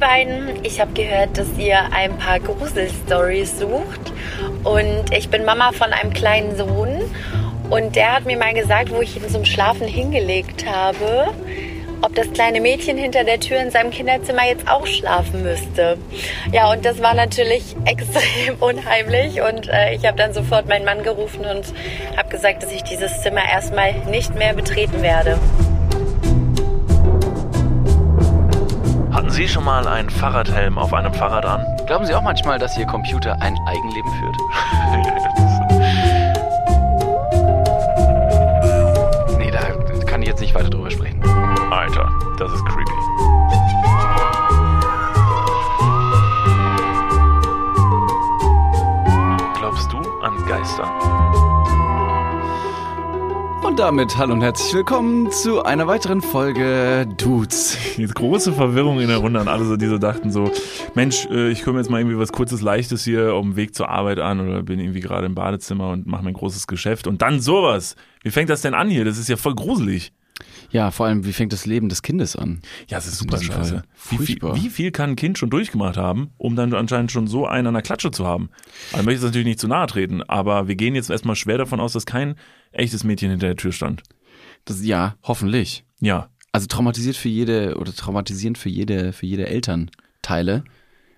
beiden, ich habe gehört, dass ihr ein paar Gruselstories sucht und ich bin Mama von einem kleinen Sohn und der hat mir mal gesagt, wo ich ihn zum Schlafen hingelegt habe, ob das kleine Mädchen hinter der Tür in seinem Kinderzimmer jetzt auch schlafen müsste. Ja, und das war natürlich extrem unheimlich und äh, ich habe dann sofort meinen Mann gerufen und habe gesagt, dass ich dieses Zimmer erstmal nicht mehr betreten werde. Hatten Sie schon mal einen Fahrradhelm auf einem Fahrrad an? Glauben Sie auch manchmal, dass Ihr Computer ein Eigenleben führt? damit hallo und herzlich willkommen zu einer weiteren Folge Dudes. Jetzt große Verwirrung in der Runde an alle, so, die so dachten so, Mensch, äh, ich komme jetzt mal irgendwie was kurzes, leichtes hier auf dem Weg zur Arbeit an oder bin irgendwie gerade im Badezimmer und mache mein großes Geschäft und dann sowas. Wie fängt das denn an hier? Das ist ja voll gruselig. Ja, vor allem, wie fängt das Leben des Kindes an? Ja, es ist super scheiße. Fall. Wie viel, Furchtbar. wie viel kann ein Kind schon durchgemacht haben, um dann anscheinend schon so einen an der Klatsche zu haben? Also, ich möchte jetzt natürlich nicht zu nahe treten, aber wir gehen jetzt erstmal schwer davon aus, dass kein echtes Mädchen hinter der Tür stand. Das, ja, hoffentlich. Ja, Also traumatisiert für jede oder traumatisierend für jede, für jede Elternteile,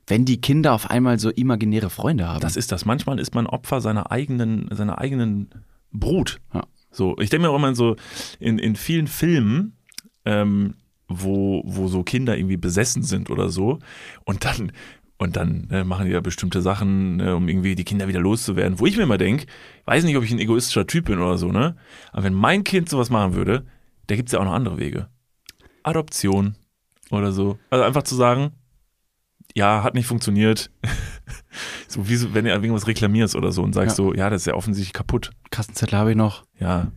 wenn die Kinder auf einmal so imaginäre Freunde haben. das ist das. Manchmal ist man Opfer seiner eigenen, seiner eigenen Brut. Ja. So, ich denke mir auch immer so, in, in vielen Filmen, ähm, wo, wo so Kinder irgendwie besessen sind oder so, und dann, und dann äh, machen die ja bestimmte Sachen, äh, um irgendwie die Kinder wieder loszuwerden, wo ich mir immer denke, weiß nicht, ob ich ein egoistischer Typ bin oder so, ne? Aber wenn mein Kind sowas machen würde, da gibt's ja auch noch andere Wege. Adoption oder so. Also einfach zu sagen, ja, hat nicht funktioniert. so wie so, wenn du irgendwas reklamierst oder so und sagst Ja. so, ja, das ist ja offensichtlich kaputt. Kassenzettel habe ich noch. Ja.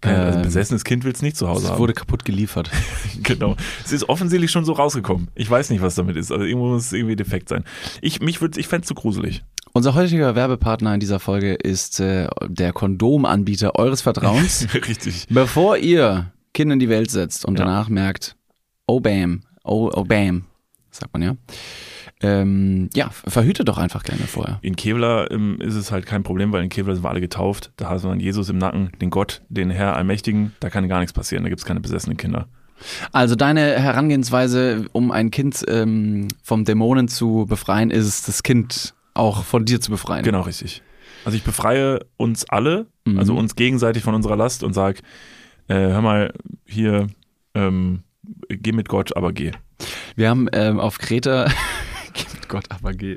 Kein, also Ähm, besessenes Kind will's nicht zu Hause Es haben. wurde kaputt geliefert. genau. Es ist offensichtlich schon so rausgekommen. Ich weiß nicht, was damit ist. Also irgendwo muss es irgendwie defekt sein. Ich, mich würd, ich fände zu gruselig. Unser heutiger Werbepartner in dieser Folge ist äh, der Kondomanbieter eures Vertrauens. Richtig. Bevor ihr Kinder in die Welt setzt und Ja. danach merkt, oh bam, oh, oh bam, sagt man ja, ähm, ja, verhütet doch einfach gerne vorher. In Kevlar ähm, ist es halt kein Problem, weil in Kevlar sind wir alle getauft. Da wir dann Jesus im Nacken, den Gott, den Herr Allmächtigen. Da kann gar nichts passieren. Da gibt's keine besessenen Kinder. Also deine Herangehensweise, um ein Kind ähm, vom Dämonen zu befreien, ist es, das Kind auch von dir zu befreien. Genau, richtig. Also ich befreie uns alle, Mhm. also uns gegenseitig von unserer Last und sag, äh, hör mal, hier, ähm, geh mit Gott, aber geh. Wir haben ähm, auf Kreta, Gott, aber geh.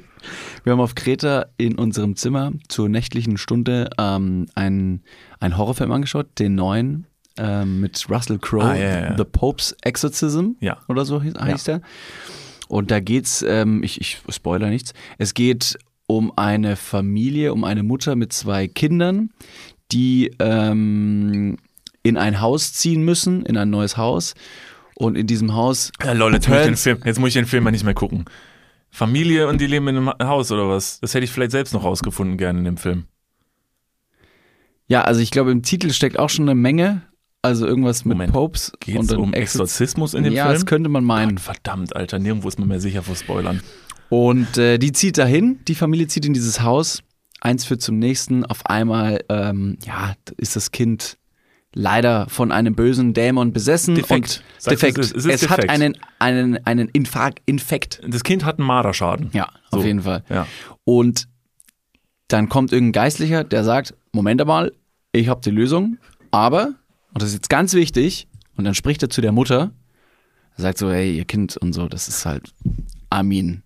Wir haben auf Kreta in unserem Zimmer zur nächtlichen Stunde ähm, einen, einen Horrorfilm angeschaut, den neuen ähm, mit Russell Crowe, Ah, ja, ja, ja. The Pope's Exorcism Ja. oder so hieß, heißt der. Und da geht's, ähm, ich, ich spoiler nichts, es geht um eine Familie, um eine Mutter mit zwei Kindern, die ähm, in ein Haus ziehen müssen, in ein neues Haus. Und in diesem Haus Ja, lol, jetzt muss, ich den Turns- Film, jetzt muss ich den Film mal nicht mehr gucken. Familie und die leben in einem Haus oder was? Das hätte ich vielleicht selbst noch rausgefunden gerne in dem Film. Ja, also ich glaube, im Titel steckt auch schon eine Menge. Also irgendwas mit Moment. Popes. Geht und es um Exorz- Exorzismus in dem ja, Film? das könnte man meinen. Gott, verdammt, Alter, nirgendwo ist man mehr sicher vor Spoilern. Und äh, die zieht dahin, die Familie zieht in dieses Haus. Eins führt zum nächsten. Auf einmal, ähm, ja, ist das Kind leider von einem bösen Dämon besessen. Defekt. Und defekt. es ist- es ist hat defekt. einen, einen, einen Infra Infekt. Das Kind hat einen Marderschaden. Ja, So. auf jeden Fall. Ja. Und dann kommt irgendein Geistlicher, der sagt, Moment einmal, ich habe die Lösung, aber, und das ist jetzt ganz wichtig, und dann spricht er zu der Mutter, er sagt so, hey, ihr Kind und so, das ist halt, mean,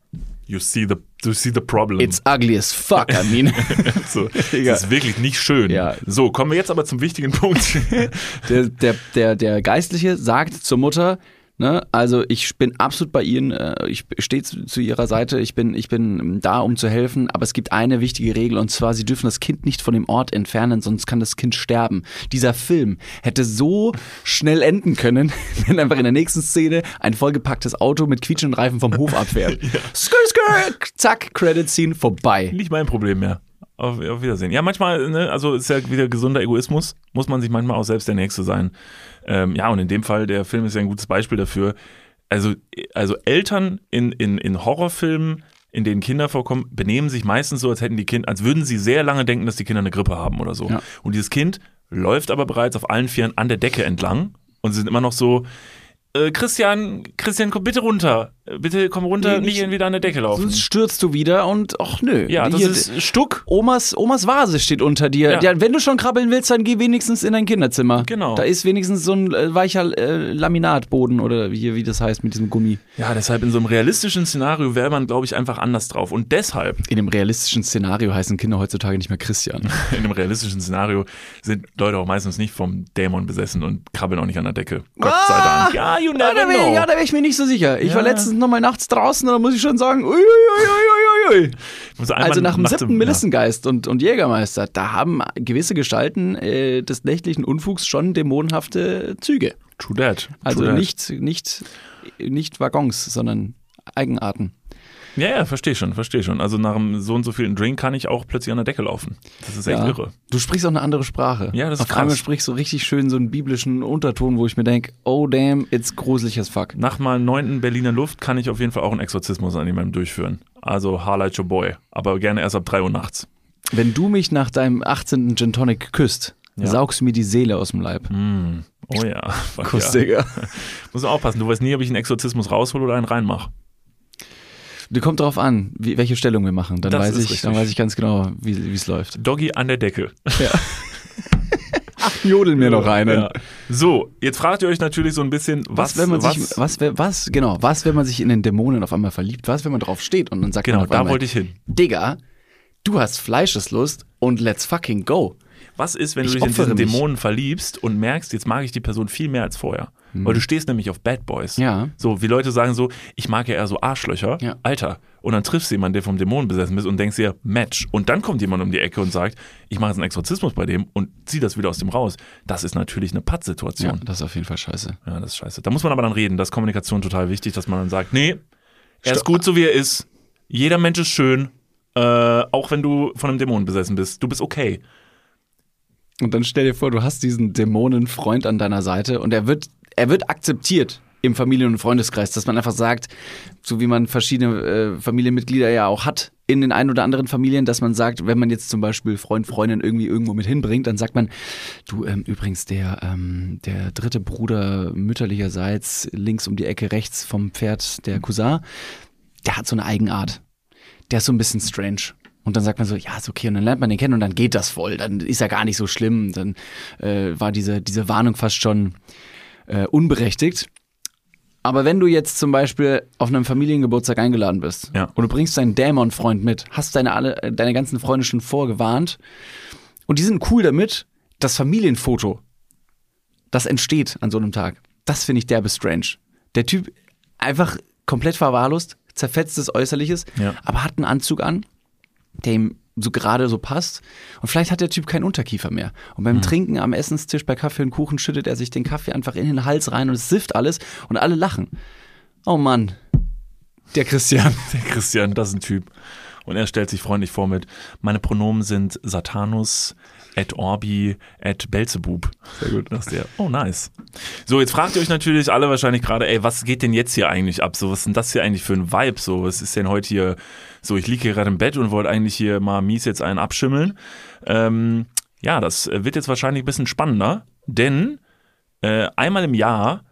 You see the, you see the problem. it's ugly as fuck, I mean. so, Digga. das ist wirklich nicht schön. Ja. So, kommen wir jetzt aber zum wichtigen Punkt. der, der, der, der Geistliche sagt zur Mutter, ne, also ich bin absolut bei Ihnen, äh, ich stehe zu, zu Ihrer Seite, ich bin, ich bin da, um zu helfen, aber es gibt eine wichtige Regel und zwar, Sie dürfen das Kind nicht von dem Ort entfernen, sonst kann das Kind sterben. Dieser Film hätte so schnell enden können, wenn einfach in der nächsten Szene ein vollgepacktes Auto mit quietschenden Reifen vom Hof abfährt. Skr, skr, zack, Credit Scene vorbei. nicht mein Problem mehr. Auf, auf Wiedersehen. Ja, manchmal, ne, also ist ja wieder gesunder Egoismus, muss man sich manchmal auch selbst der Nächste sein. Ähm, ja, und in dem Fall, der Film ist ja ein gutes Beispiel dafür. also, also Eltern in, in, in Horrorfilmen, in denen Kinder vorkommen, benehmen sich meistens so, als hätten die Kinder, als würden sie sehr lange denken, dass die Kinder eine Grippe haben oder so. Ja. Und dieses Kind läuft aber bereits auf allen Vieren an der Decke entlang und sie sind immer noch so, äh, Christian, Christian, komm bitte runter. Äh, Bitte komm runter, Nee, nicht, nicht- wieder an der Decke laufen. Sonst stürzt du wieder und ach nö. Ja, das Hier, ist Stuck. Omas, Omas Vase steht unter dir. Ja. Ja. wenn du schon krabbeln willst, dann geh wenigstens in dein Kinderzimmer. Genau. Da ist wenigstens so ein äh, weicher äh, Laminatboden oder wie, wie das heißt mit diesem Gummi. Ja, deshalb in so einem realistischen Szenario wäre man, glaube ich, einfach anders drauf. Und deshalb, In dem realistischen Szenario heißen Kinder heutzutage nicht mehr Christian. in einem realistischen Szenario, sind Leute auch meistens nicht vom Dämon besessen und krabbeln auch nicht an der Decke. Gott sei Dank. Ja, you Ja, da never wäre know. ja, da wär ich mir nicht so sicher. Ich war Ja. letztens noch mal nachts draußen und da muss ich schon sagen, ui, ui, ui, ui, Also nach dem nach siebten Melissengeist und, und Jägermeister, da haben gewisse Gestalten äh, des nächtlichen Unfugs schon dämonenhafte Züge. Ja, true that. Also true that. nicht, nicht, nicht Waggons, sondern Eigenarten. Ja, ja, verstehe schon, verstehe schon. Also nach einem so und so vielen Drink kann ich auch plötzlich an der Decke laufen. Das ist echt Ja. irre. Du sprichst auch eine andere Sprache. Ja, das ist Auf einmal krass. sprichst du richtig schön so einen biblischen Unterton, wo ich mir denke, oh damn, it's gruselig as fuck. Nach mal neunten Berliner Luft kann ich auf jeden Fall auch einen Exorzismus an jemandem durchführen. Also Harlight Your Boy. Aber gerne erst ab 3 Uhr nachts. Wenn du mich nach deinem 18. Gin Tonic küsst, Ja. saugst du mir die Seele aus dem Leib. Mm. Oh ja. Kuss, ja. Digga. Muss aufpassen. Du weißt nie, ob ich einen Exorzismus raushole oder einen reinmache. Du kommt drauf an, wie, welche Stellung wir machen. Dann Das weiß ich, richtig. dann weiß ich ganz genau, wie es läuft. Doggy an der Decke. Jodel mir noch einen. Ja. So, jetzt fragt ihr euch natürlich so ein bisschen, was, Was, wenn man was, sich, was, was, genau, was, wenn man sich in den Dämonen auf einmal verliebt? Was, wenn man drauf steht und dann sagt Genau, man auf da einmal, wollte ich hin. Digga, du hast Fleischeslust und let's fucking go. Was ist, wenn du Ich dich in diesen mich. Dämonen verliebst und merkst, jetzt mag ich die Person viel mehr als vorher? Weil du stehst nämlich auf Bad Boys. Ja. So, wie Leute sagen so, ich mag ja eher so Arschlöcher. Ja. Alter. Und dann triffst du jemanden, der vom Dämonen besessen ist und denkst dir, Match. Und dann kommt jemand um die Ecke und sagt, ich mache jetzt einen Exorzismus bei dem und zieh das wieder aus dem raus. Das ist natürlich eine Ja, Pattsituation. das ist auf jeden Fall scheiße. Ja. das ist scheiße. Da muss man aber dann reden. Das ist Kommunikation total wichtig, dass man dann sagt, nee, er ist gut so wie er ist. Jeder Mensch ist schön. Äh, auch wenn du von einem Dämon besessen bist. Du bist okay. Und dann stell dir vor, du hast diesen Dämonenfreund an deiner Seite und er wird, er wird akzeptiert im Familien- und Freundeskreis, dass man einfach sagt, so wie man verschiedene äh, Familienmitglieder ja auch hat in den ein oder anderen Familien, dass man sagt, wenn man jetzt zum Beispiel Freund, Freundin irgendwie irgendwo mit hinbringt, dann sagt man, du ähm, übrigens der ähm, der dritte Bruder mütterlicherseits links um die Ecke rechts vom Pferd der Cousin, der hat so eine Eigenart. Der ist so ein bisschen strange. Und dann sagt man so, ja, ist okay. Und dann lernt man den kennen und dann geht das voll. Dann ist er gar nicht so schlimm. Dann äh, war diese, diese Warnung fast schon äh, unberechtigt. Aber wenn du jetzt zum Beispiel auf einem Familiengeburtstag eingeladen bist Ja. und du bringst deinen Dämon-Freund mit, hast deine, alle, äh, deine ganzen Freunde schon vorgewarnt und die sind cool damit, das Familienfoto, das entsteht an so einem Tag, das finde ich derbe strange. Der Typ einfach komplett verwahrlost, zerfetztes Äußerliches, Ja. aber hat einen Anzug an, der ihm so gerade so passt. Und vielleicht hat der Typ keinen Unterkiefer mehr. Und beim Trinken am Essenstisch bei Kaffee und Kuchen schüttet er sich den Kaffee einfach in den Hals rein und es sifft alles und alle lachen. Oh Mann. Der Christian. Der Christian, das ist ein Typ. Und er stellt sich freundlich vor mit, meine Pronomen sind Satanus, at Orbi, at Belzebub. Sehr gut. Das ist der. Oh, nice. So, jetzt fragt ihr euch natürlich alle wahrscheinlich gerade, ey, was geht denn jetzt hier eigentlich ab? So, was ist denn das hier eigentlich für ein Vibe? So, was ist denn heute hier? So, ich liege hier gerade im Bett und wollte eigentlich hier mal mies jetzt einen abschimmeln. Ähm, ja, das wird jetzt wahrscheinlich ein bisschen spannender, denn äh, einmal im Jahr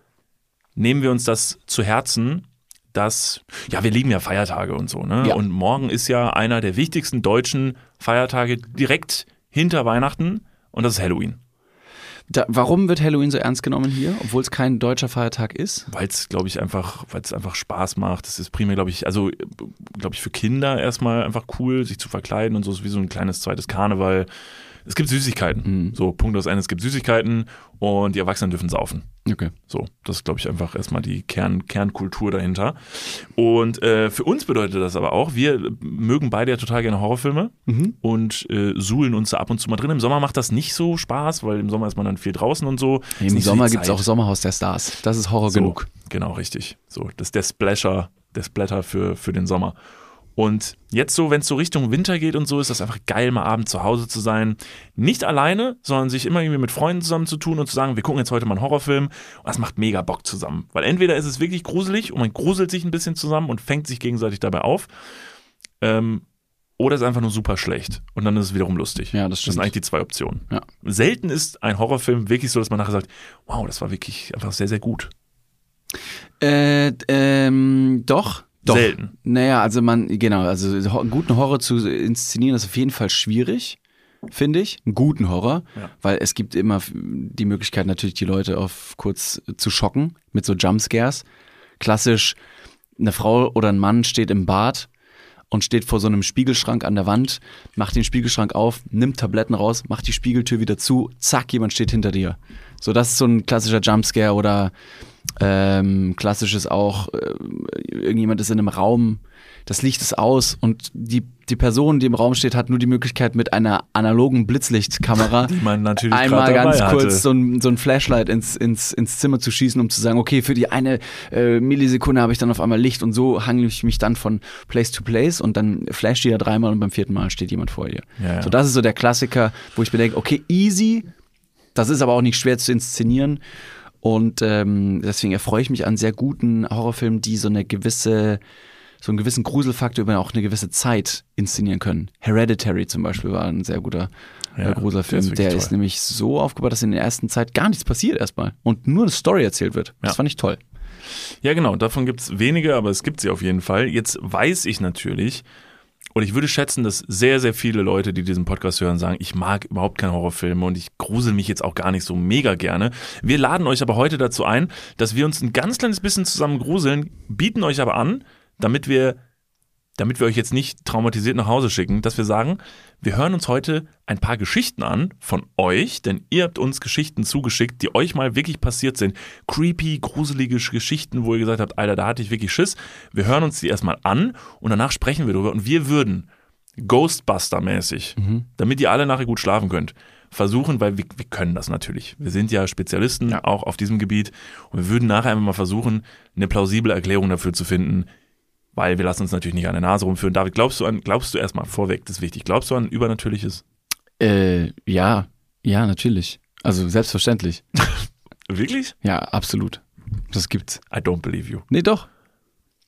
nehmen wir uns das zu Herzen, dass, ja, wir lieben ja Feiertage und so, ne? Ja. Und morgen ist ja einer der wichtigsten deutschen Feiertage direkt hinter Weihnachten und das ist Halloween. Da, warum wird Halloween so ernst genommen hier, obwohl es kein deutscher Feiertag ist? Weil es, glaube ich, einfach, weil es einfach Spaß macht. Das ist primär, glaube ich, also, glaube ich, für Kinder erstmal einfach cool, sich zu verkleiden und so ist wie so ein kleines zweites Karneval. Es gibt Süßigkeiten. So, Punkt aus Ende, es gibt Süßigkeiten und die Erwachsenen dürfen saufen. Okay. So, das ist, glaube ich, einfach erstmal die Kern, Kernkultur dahinter. Und äh, für uns bedeutet das aber auch, wir mögen beide ja total gerne Horrorfilme und äh, suhlen uns da ab und zu mal drin. Im Sommer macht das nicht so Spaß, weil im Sommer ist man dann viel draußen und so. Im so Sommer gibt es auch Sommerhaus der Stars. Das ist Horror So, genug. Genau, richtig. So, das ist der Splasher, der Splatter für, für den Sommer. Und jetzt so, wenn es so Richtung Winter geht und so, ist das einfach geil, mal abends zu Hause zu sein. Nicht alleine, sondern sich immer irgendwie mit Freunden zusammen zu tun und zu sagen, wir gucken jetzt heute mal einen Horrorfilm. Und das macht mega Bock zusammen. Weil entweder ist es wirklich gruselig und man gruselt sich ein bisschen zusammen und fängt sich gegenseitig dabei auf. Ähm, oder es ist einfach nur super schlecht. Und dann ist es wiederum lustig. Ja, das Das stimmt. sind eigentlich die zwei Optionen. Ja. Selten ist ein Horrorfilm wirklich so, dass man nachher sagt, wow, das war wirklich einfach sehr, sehr gut. Äh, ähm, doch. Doch. Selten. Naja, also man, genau, also einen guten Horror zu inszenieren ist auf jeden Fall schwierig, finde ich. Einen guten Horror, Ja. weil es gibt immer die Möglichkeit natürlich, die Leute auf kurz zu schocken mit so Jumpscares. Klassisch, eine Frau oder ein Mann steht im Bad und steht vor so einem Spiegelschrank an der Wand, macht den Spiegelschrank auf, nimmt Tabletten raus, macht die Spiegeltür wieder zu, zack, jemand steht hinter dir. So, das ist so ein klassischer Jumpscare oder ähm, klassisches auch, äh, irgendjemand ist in einem Raum, das Licht ist aus und die, die Person, die im Raum steht, hat nur die Möglichkeit mit einer analogen Blitzlichtkamera einmal ganz kurz so ein, so ein Flashlight ins, ins, ins Zimmer zu schießen, um zu sagen, okay, für die eine äh, Millisekunde habe ich dann auf einmal Licht und so hangle ich mich dann von Place to Place und dann flasht die ja dreimal und beim vierten Mal steht jemand vor dir. Ja, ja. So, das ist so der Klassiker, wo ich mir denke, okay, easy, das ist aber auch nicht schwer zu inszenieren. Und ähm, deswegen erfreue ich mich an sehr guten Horrorfilmen, die so eine gewisse, so einen gewissen Gruselfaktor über auch eine gewisse Zeit inszenieren können. Hereditary zum Beispiel war ein sehr guter Ja, äh, Gruselfilm. der toll. ist nämlich so aufgebaut, dass in der ersten Zeit gar nichts passiert erstmal und nur eine Story erzählt wird. Das Ja. fand ich toll. Ja, genau, davon gibt es wenige, aber es gibt sie auf jeden Fall. Jetzt weiß ich natürlich, und ich würde schätzen, dass sehr, sehr viele Leute, die diesen Podcast hören, sagen, ich mag überhaupt keine Horrorfilme und ich grusel mich jetzt auch gar nicht so mega gerne. Wir laden euch aber heute dazu ein, dass wir uns ein ganz kleines bisschen zusammen gruseln, bieten euch aber an, damit wir damit wir euch jetzt nicht traumatisiert nach Hause schicken, dass wir sagen, wir hören uns heute ein paar Geschichten an von euch, denn ihr habt uns Geschichten zugeschickt, die euch mal wirklich passiert sind. Creepy, gruselige Geschichten, wo ihr gesagt habt, Alter, da hatte ich wirklich Schiss. Wir hören uns die erstmal an und danach sprechen wir drüber und wir würden Ghostbuster-mäßig, damit ihr alle nachher gut schlafen könnt, versuchen, weil wir, wir können das natürlich. Wir sind ja Spezialisten auch auf diesem Gebiet und wir würden nachher einfach mal versuchen, eine plausible Erklärung dafür zu finden, weil wir lassen uns natürlich nicht an der Nase rumführen. David, glaubst du an, glaubst du erstmal vorweg, das ist wichtig, glaubst du an Übernatürliches? Äh, ja, ja, natürlich. Also selbstverständlich. Wirklich? Ja, absolut. Das gibt's. I don't believe you. Nee, doch.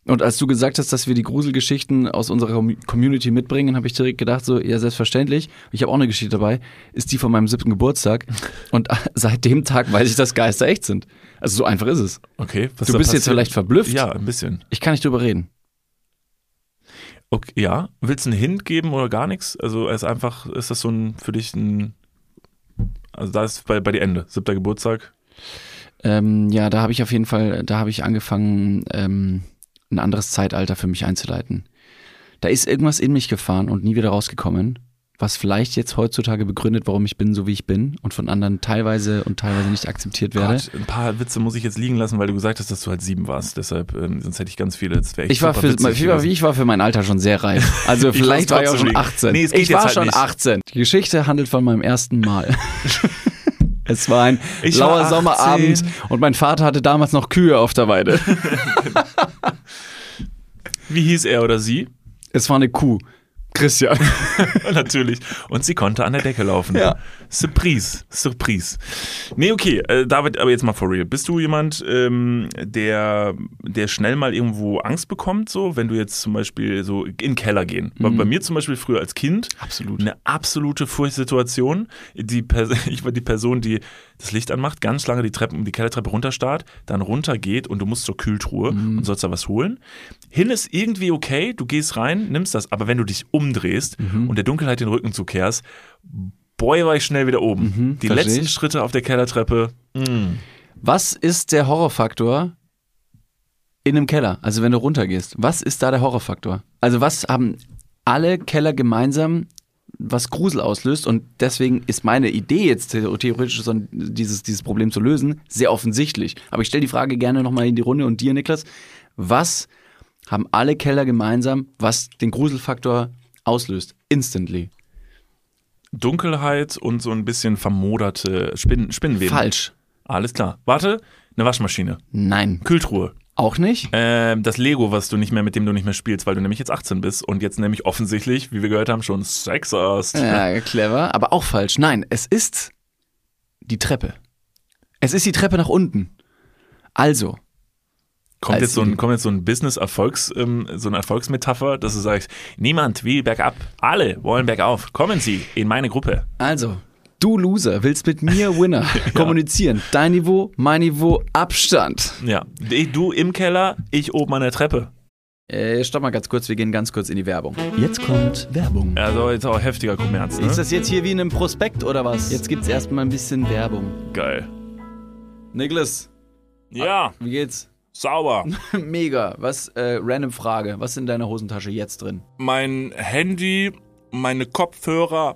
Und als du gesagt hast, dass wir die Gruselgeschichten aus unserer Com- Community mitbringen, habe ich direkt gedacht, so, ja, selbstverständlich. Ich habe auch eine Geschichte dabei, ist die von meinem siebten Geburtstag. Und seit dem Tag weiß ich, dass Geister echt sind. Also so einfach ist es. Okay. Was Du bist jetzt passiert? vielleicht verblüfft. Ja, ein bisschen. Ich kann nicht drüber reden. Okay, ja. Willst du einen Hint geben oder gar nichts? Also ist einfach, ist das so ein für dich ein. Also da ist bei, bei dir Ende. Siebter Geburtstag. Ähm, ja, da habe ich auf jeden Fall, da habe ich angefangen, ähm, ein anderes Zeitalter für mich einzuleiten. Da ist irgendwas in mich gefahren und nie wieder rausgekommen, was vielleicht jetzt heutzutage begründet, warum ich bin, so wie ich bin und von anderen teilweise und teilweise nicht akzeptiert werde. Gott, ein paar Witze muss ich jetzt liegen lassen, weil du gesagt hast, dass du halt sieben warst. Deshalb, ähm, sonst hätte ich ganz viele. Wäre echt Ich war, für, ich, war, ich war für mein Alter schon sehr reif. Also Ich vielleicht war ich auch schon nicht. 18. Nee, ich jetzt war halt schon nicht. 18. Die Geschichte handelt von meinem ersten Mal. es war ein Ich war lauer 18. Sommerabend und mein Vater hatte damals noch Kühe auf der Weide. Wie hieß er oder sie? Es war eine Kuh. Christian. Natürlich. Und sie konnte an der Decke laufen. Ja. Surprise. Surprise. Nee, okay. Äh, David, aber jetzt mal for real. Bist du jemand, ähm, der, der schnell mal irgendwo Angst bekommt, so, wenn du jetzt zum Beispiel so in den Keller gehen? Bei, bei mir zum Beispiel früher als Kind. Absolut. Eine absolute Furchtsituation. Die Pers ich war die Person, die das Licht anmacht, ganz lange die Treppe, die Kellertreppe runterstarrt, dann runtergeht und du musst zur Kühltruhe und sollst da was holen. Hin ist irgendwie okay, du gehst rein, nimmst das, aber wenn du dich umdrehst und der Dunkelheit den Rücken zukehrst, boy, war ich schnell wieder oben. die versteh letzten ich. Schritte auf der Kellertreppe, mm, Was ist der Horrorfaktor in einem Keller? Also wenn du runtergehst, was ist da der Horrorfaktor? Also was haben alle Keller gemeinsam, was Grusel auslöst? Und deswegen ist meine Idee jetzt the- theoretisch, dieses, dieses Problem zu lösen, sehr offensichtlich. Aber ich stelle die Frage gerne nochmal in die Runde und dir, Niklas. Was haben alle Keller gemeinsam, was den Gruselfaktor auslöst? Instantly. Dunkelheit und so ein bisschen vermoderte Spinn Spinnenweben. Falsch. Alles klar. Warte, eine Waschmaschine, Nein. Kühltruhe, Auch nicht? Ähm, das Lego, was du nicht mehr, mit dem du nicht mehr spielst, weil du nämlich jetzt 18 bist und jetzt nämlich offensichtlich, wie wir gehört haben, schon Sex hast. Ja, clever, aber auch falsch. Nein, es ist die Treppe. Es ist die Treppe nach unten. Also, Kommt jetzt so ein, kommt jetzt so ein Business-Erfolgs, ähm, so eine Erfolgsmetapher, dass du sagst, niemand will bergab, alle wollen bergauf. Kommen Sie in meine Gruppe. also, du Loser willst mit mir Winner kommunizieren. Dein Niveau, mein Niveau, Abstand. Ja, du im Keller, ich oben an der Treppe. Äh, stopp mal ganz kurz, wir gehen ganz kurz in die Werbung. Jetzt kommt Werbung. Also jetzt auch heftiger Kommerz, ne? Ist das jetzt hier wie in einem Prospekt oder was? Jetzt gibt's erstmal ein bisschen Werbung. Geil. Niklas, Ja, wie geht's? sauber. Mega. Was, äh, random Frage. Was ist in deiner Hosentasche jetzt drin? Mein Handy, meine Kopfhörer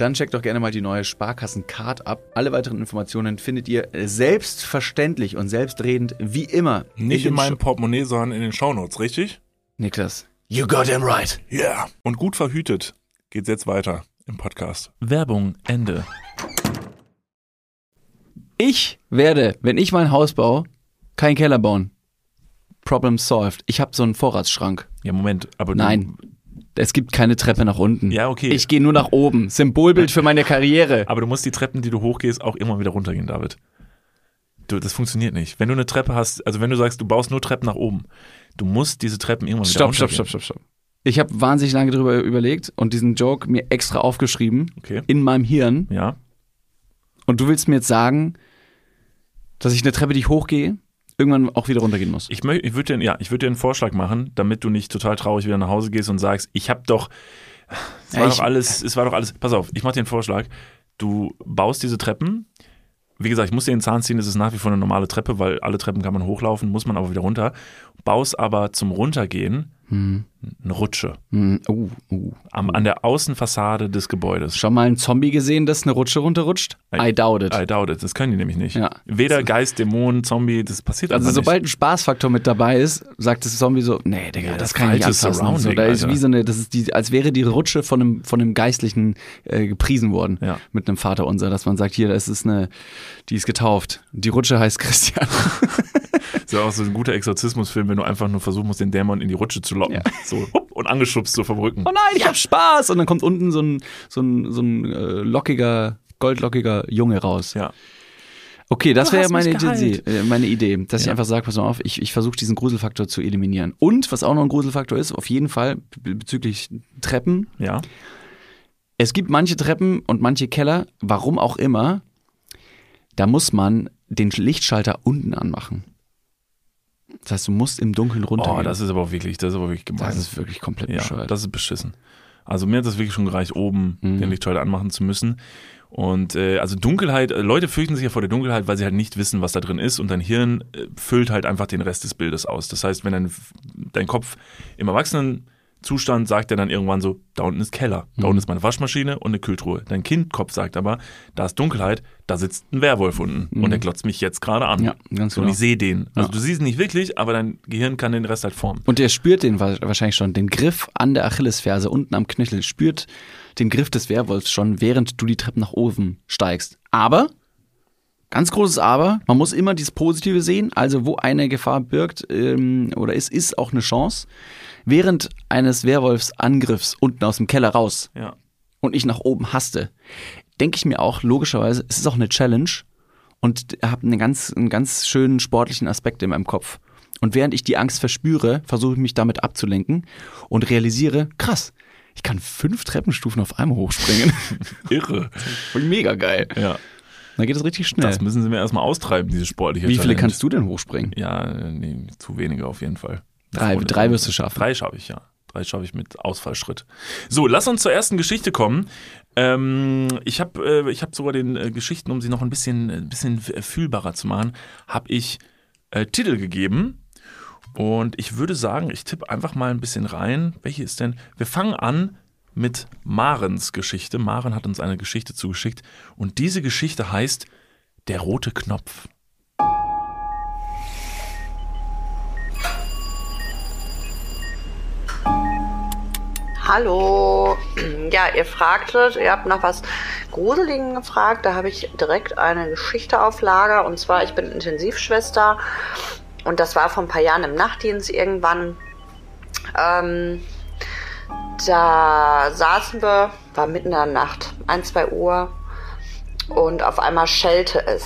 dann checkt doch gerne mal die neue Sparkassen-Card ab. Alle weiteren Informationen findet ihr selbstverständlich und selbstredend wie immer Nicht den in meinem Sh- Portemonnaie, sondern in den Shownotes, richtig? Niklas. You got him right. Ja. Yeah. Und gut verhütet geht's jetzt weiter im Podcast. Werbung, Ende. Ich werde, wenn ich mein Haus baue, keinen Keller bauen. Problem solved. Ich habe so einen Vorratsschrank. Ja, Moment, aber du, Nein, es gibt keine Treppe nach unten. Ja, okay. Ich gehe nur nach oben. Symbolbild für meine Karriere. Aber du musst die Treppen, die du hochgehst, auch immer wieder runtergehen, David. Du, das funktioniert nicht. Wenn du eine Treppe hast, also wenn du sagst, du baust nur Treppen nach oben, du musst diese Treppen irgendwann wieder Stopp, stopp, stopp, stopp, stopp. Ich habe wahnsinnig lange darüber überlegt und diesen Joke mir extra aufgeschrieben Okay. in meinem Hirn. Ja. Und du willst mir jetzt sagen, dass ich eine Treppe, die ich hochgehe, irgendwann auch wieder runtergehen muss. Ich, ich würde dir, ja, ich würd dir einen Vorschlag machen, damit du nicht total traurig wieder nach Hause gehst und sagst, ich habe doch, es war Ja, doch ich- alles, es war doch alles, pass auf, ich mache dir einen Vorschlag. Du baust diese Treppen, wie gesagt, ich muss dir den Zahn ziehen, es ist nach wie vor eine normale Treppe, weil alle Treppen kann man hochlaufen, muss man aber wieder runter. Baust aber zum Runtergehen Hm. eine Rutsche Hm. Uh, uh. am, an der Außenfassade des Gebäudes. Schon mal einen Zombie gesehen, das eine Rutsche runterrutscht? I doubt it. I doubt it. Das können die nämlich nicht. Ja. Weder Geist, Dämon, Zombie, das passiert Also sobald ein Spaßfaktor mit dabei ist, sagt das Zombie so, nee, Digga, Ja, das das kann ich nicht anfassen. So, da ist Alter. wie so eine, das ist die, als wäre die Rutsche von einem, von einem Geistlichen äh, gepriesen worden Ja. mit einem Vater unser, dass man sagt, hier, das ist eine, die ist getauft. Die Rutsche heißt Christian. Das ist ja auch so ein guter Exorzismusfilm, wenn du einfach nur versuchen musst, den Dämon in die Rutsche zu locken. Ja. So, hupp, und angeschubst so vom Rücken. oh nein, ich hab Spaß! Und dann kommt unten so ein, so ein, so ein äh, lockiger, goldlockiger Junge raus. Ja. Okay, das wäre hast meine, Idee, äh, meine Idee, dass ich Ja. einfach sage, pass mal auf, ich, ich versuche diesen Gruselfaktor zu eliminieren. Und was auch noch ein Gruselfaktor ist, auf jeden Fall be- bezüglich Treppen, Ja. Es gibt manche Treppen und manche Keller, warum auch immer, da muss man den Lichtschalter unten anmachen. Das heißt, du musst im Dunkeln runtergehen. Oh, das ist aber auch wirklich, das ist aber wirklich gemein. das ist wirklich komplett ja, bescheuert. das ist beschissen. Also mir hat das wirklich schon gereicht, oben Mhm. den Lichtschalter anmachen zu müssen. Und äh, also Dunkelheit, äh, Leute fürchten sich ja vor der Dunkelheit, weil sie halt nicht wissen, was da drin ist und dein Hirn äh, füllt halt einfach den Rest des Bildes aus. Das heißt, wenn dein, dein Kopf im Erwachsenen Zustand sagt er dann irgendwann so, da unten ist Keller, da Mhm. unten ist meine Waschmaschine und eine Kühltruhe. Dein Kindkopf sagt aber, da ist Dunkelheit, da sitzt ein Werwolf unten und der glotzt mich jetzt gerade an. Mhm. Ja, ganz Und genau. ich sehe den. Also Ja. du siehst ihn nicht wirklich, aber dein Gehirn kann den Rest halt formen. Und er spürt den wa- wahrscheinlich schon, den Griff an der Achillesferse unten am Knöchel, spürt den Griff des Werwolfs schon, während du die Treppen nach oben steigst. Aber, ganz großes Aber, man muss immer dieses Positive sehen, also wo eine Gefahr birgt ähm, oder ist, ist auch eine Chance. Während eines Werwolfsangriffs unten aus dem Keller raus Ja. und ich nach oben haste, denke ich mir auch logischerweise, es ist auch eine Challenge und habe einen ganz, einen ganz schönen sportlichen Aspekt in meinem Kopf. Und während ich die Angst verspüre, versuche ich mich damit abzulenken und realisiere, krass, ich kann fünf Treppenstufen auf einmal hochspringen. Irre. Mega geil. Ja. Dann geht es richtig schnell. Das müssen sie mir erstmal austreiben, diese sportliche Wie viele Challenge. kannst du denn hochspringen? Ja, äh, nee, zu wenige auf jeden Fall. Drei, drei wirst du schaffen. Drei schaffe ich, ja. Drei schaffe ich mit Ausfallschritt. So, lass uns zur ersten Geschichte kommen. Ähm, ich habe äh, ich hab sogar den äh, Geschichten, um sie noch ein bisschen, ein bisschen f- fühlbarer zu machen, habe ich äh, Titel gegeben. Und ich würde sagen, ich tippe einfach mal ein bisschen rein. Welche ist denn? Wir fangen an mit Marens Geschichte. Maren hat uns eine Geschichte zugeschickt. Und diese Geschichte heißt Der rote Knopf. Hallo. Ja, ihr fragtet, ihr habt nach was Gruseligen gefragt. Da habe ich direkt eine Geschichte auf Lager. Und zwar, ich bin Intensivschwester. Und das war vor ein paar Jahren im Nachtdienst irgendwann. Ähm, da saßen wir, war mitten in der Nacht, 1, 2 Uhr. Und auf einmal schellte es.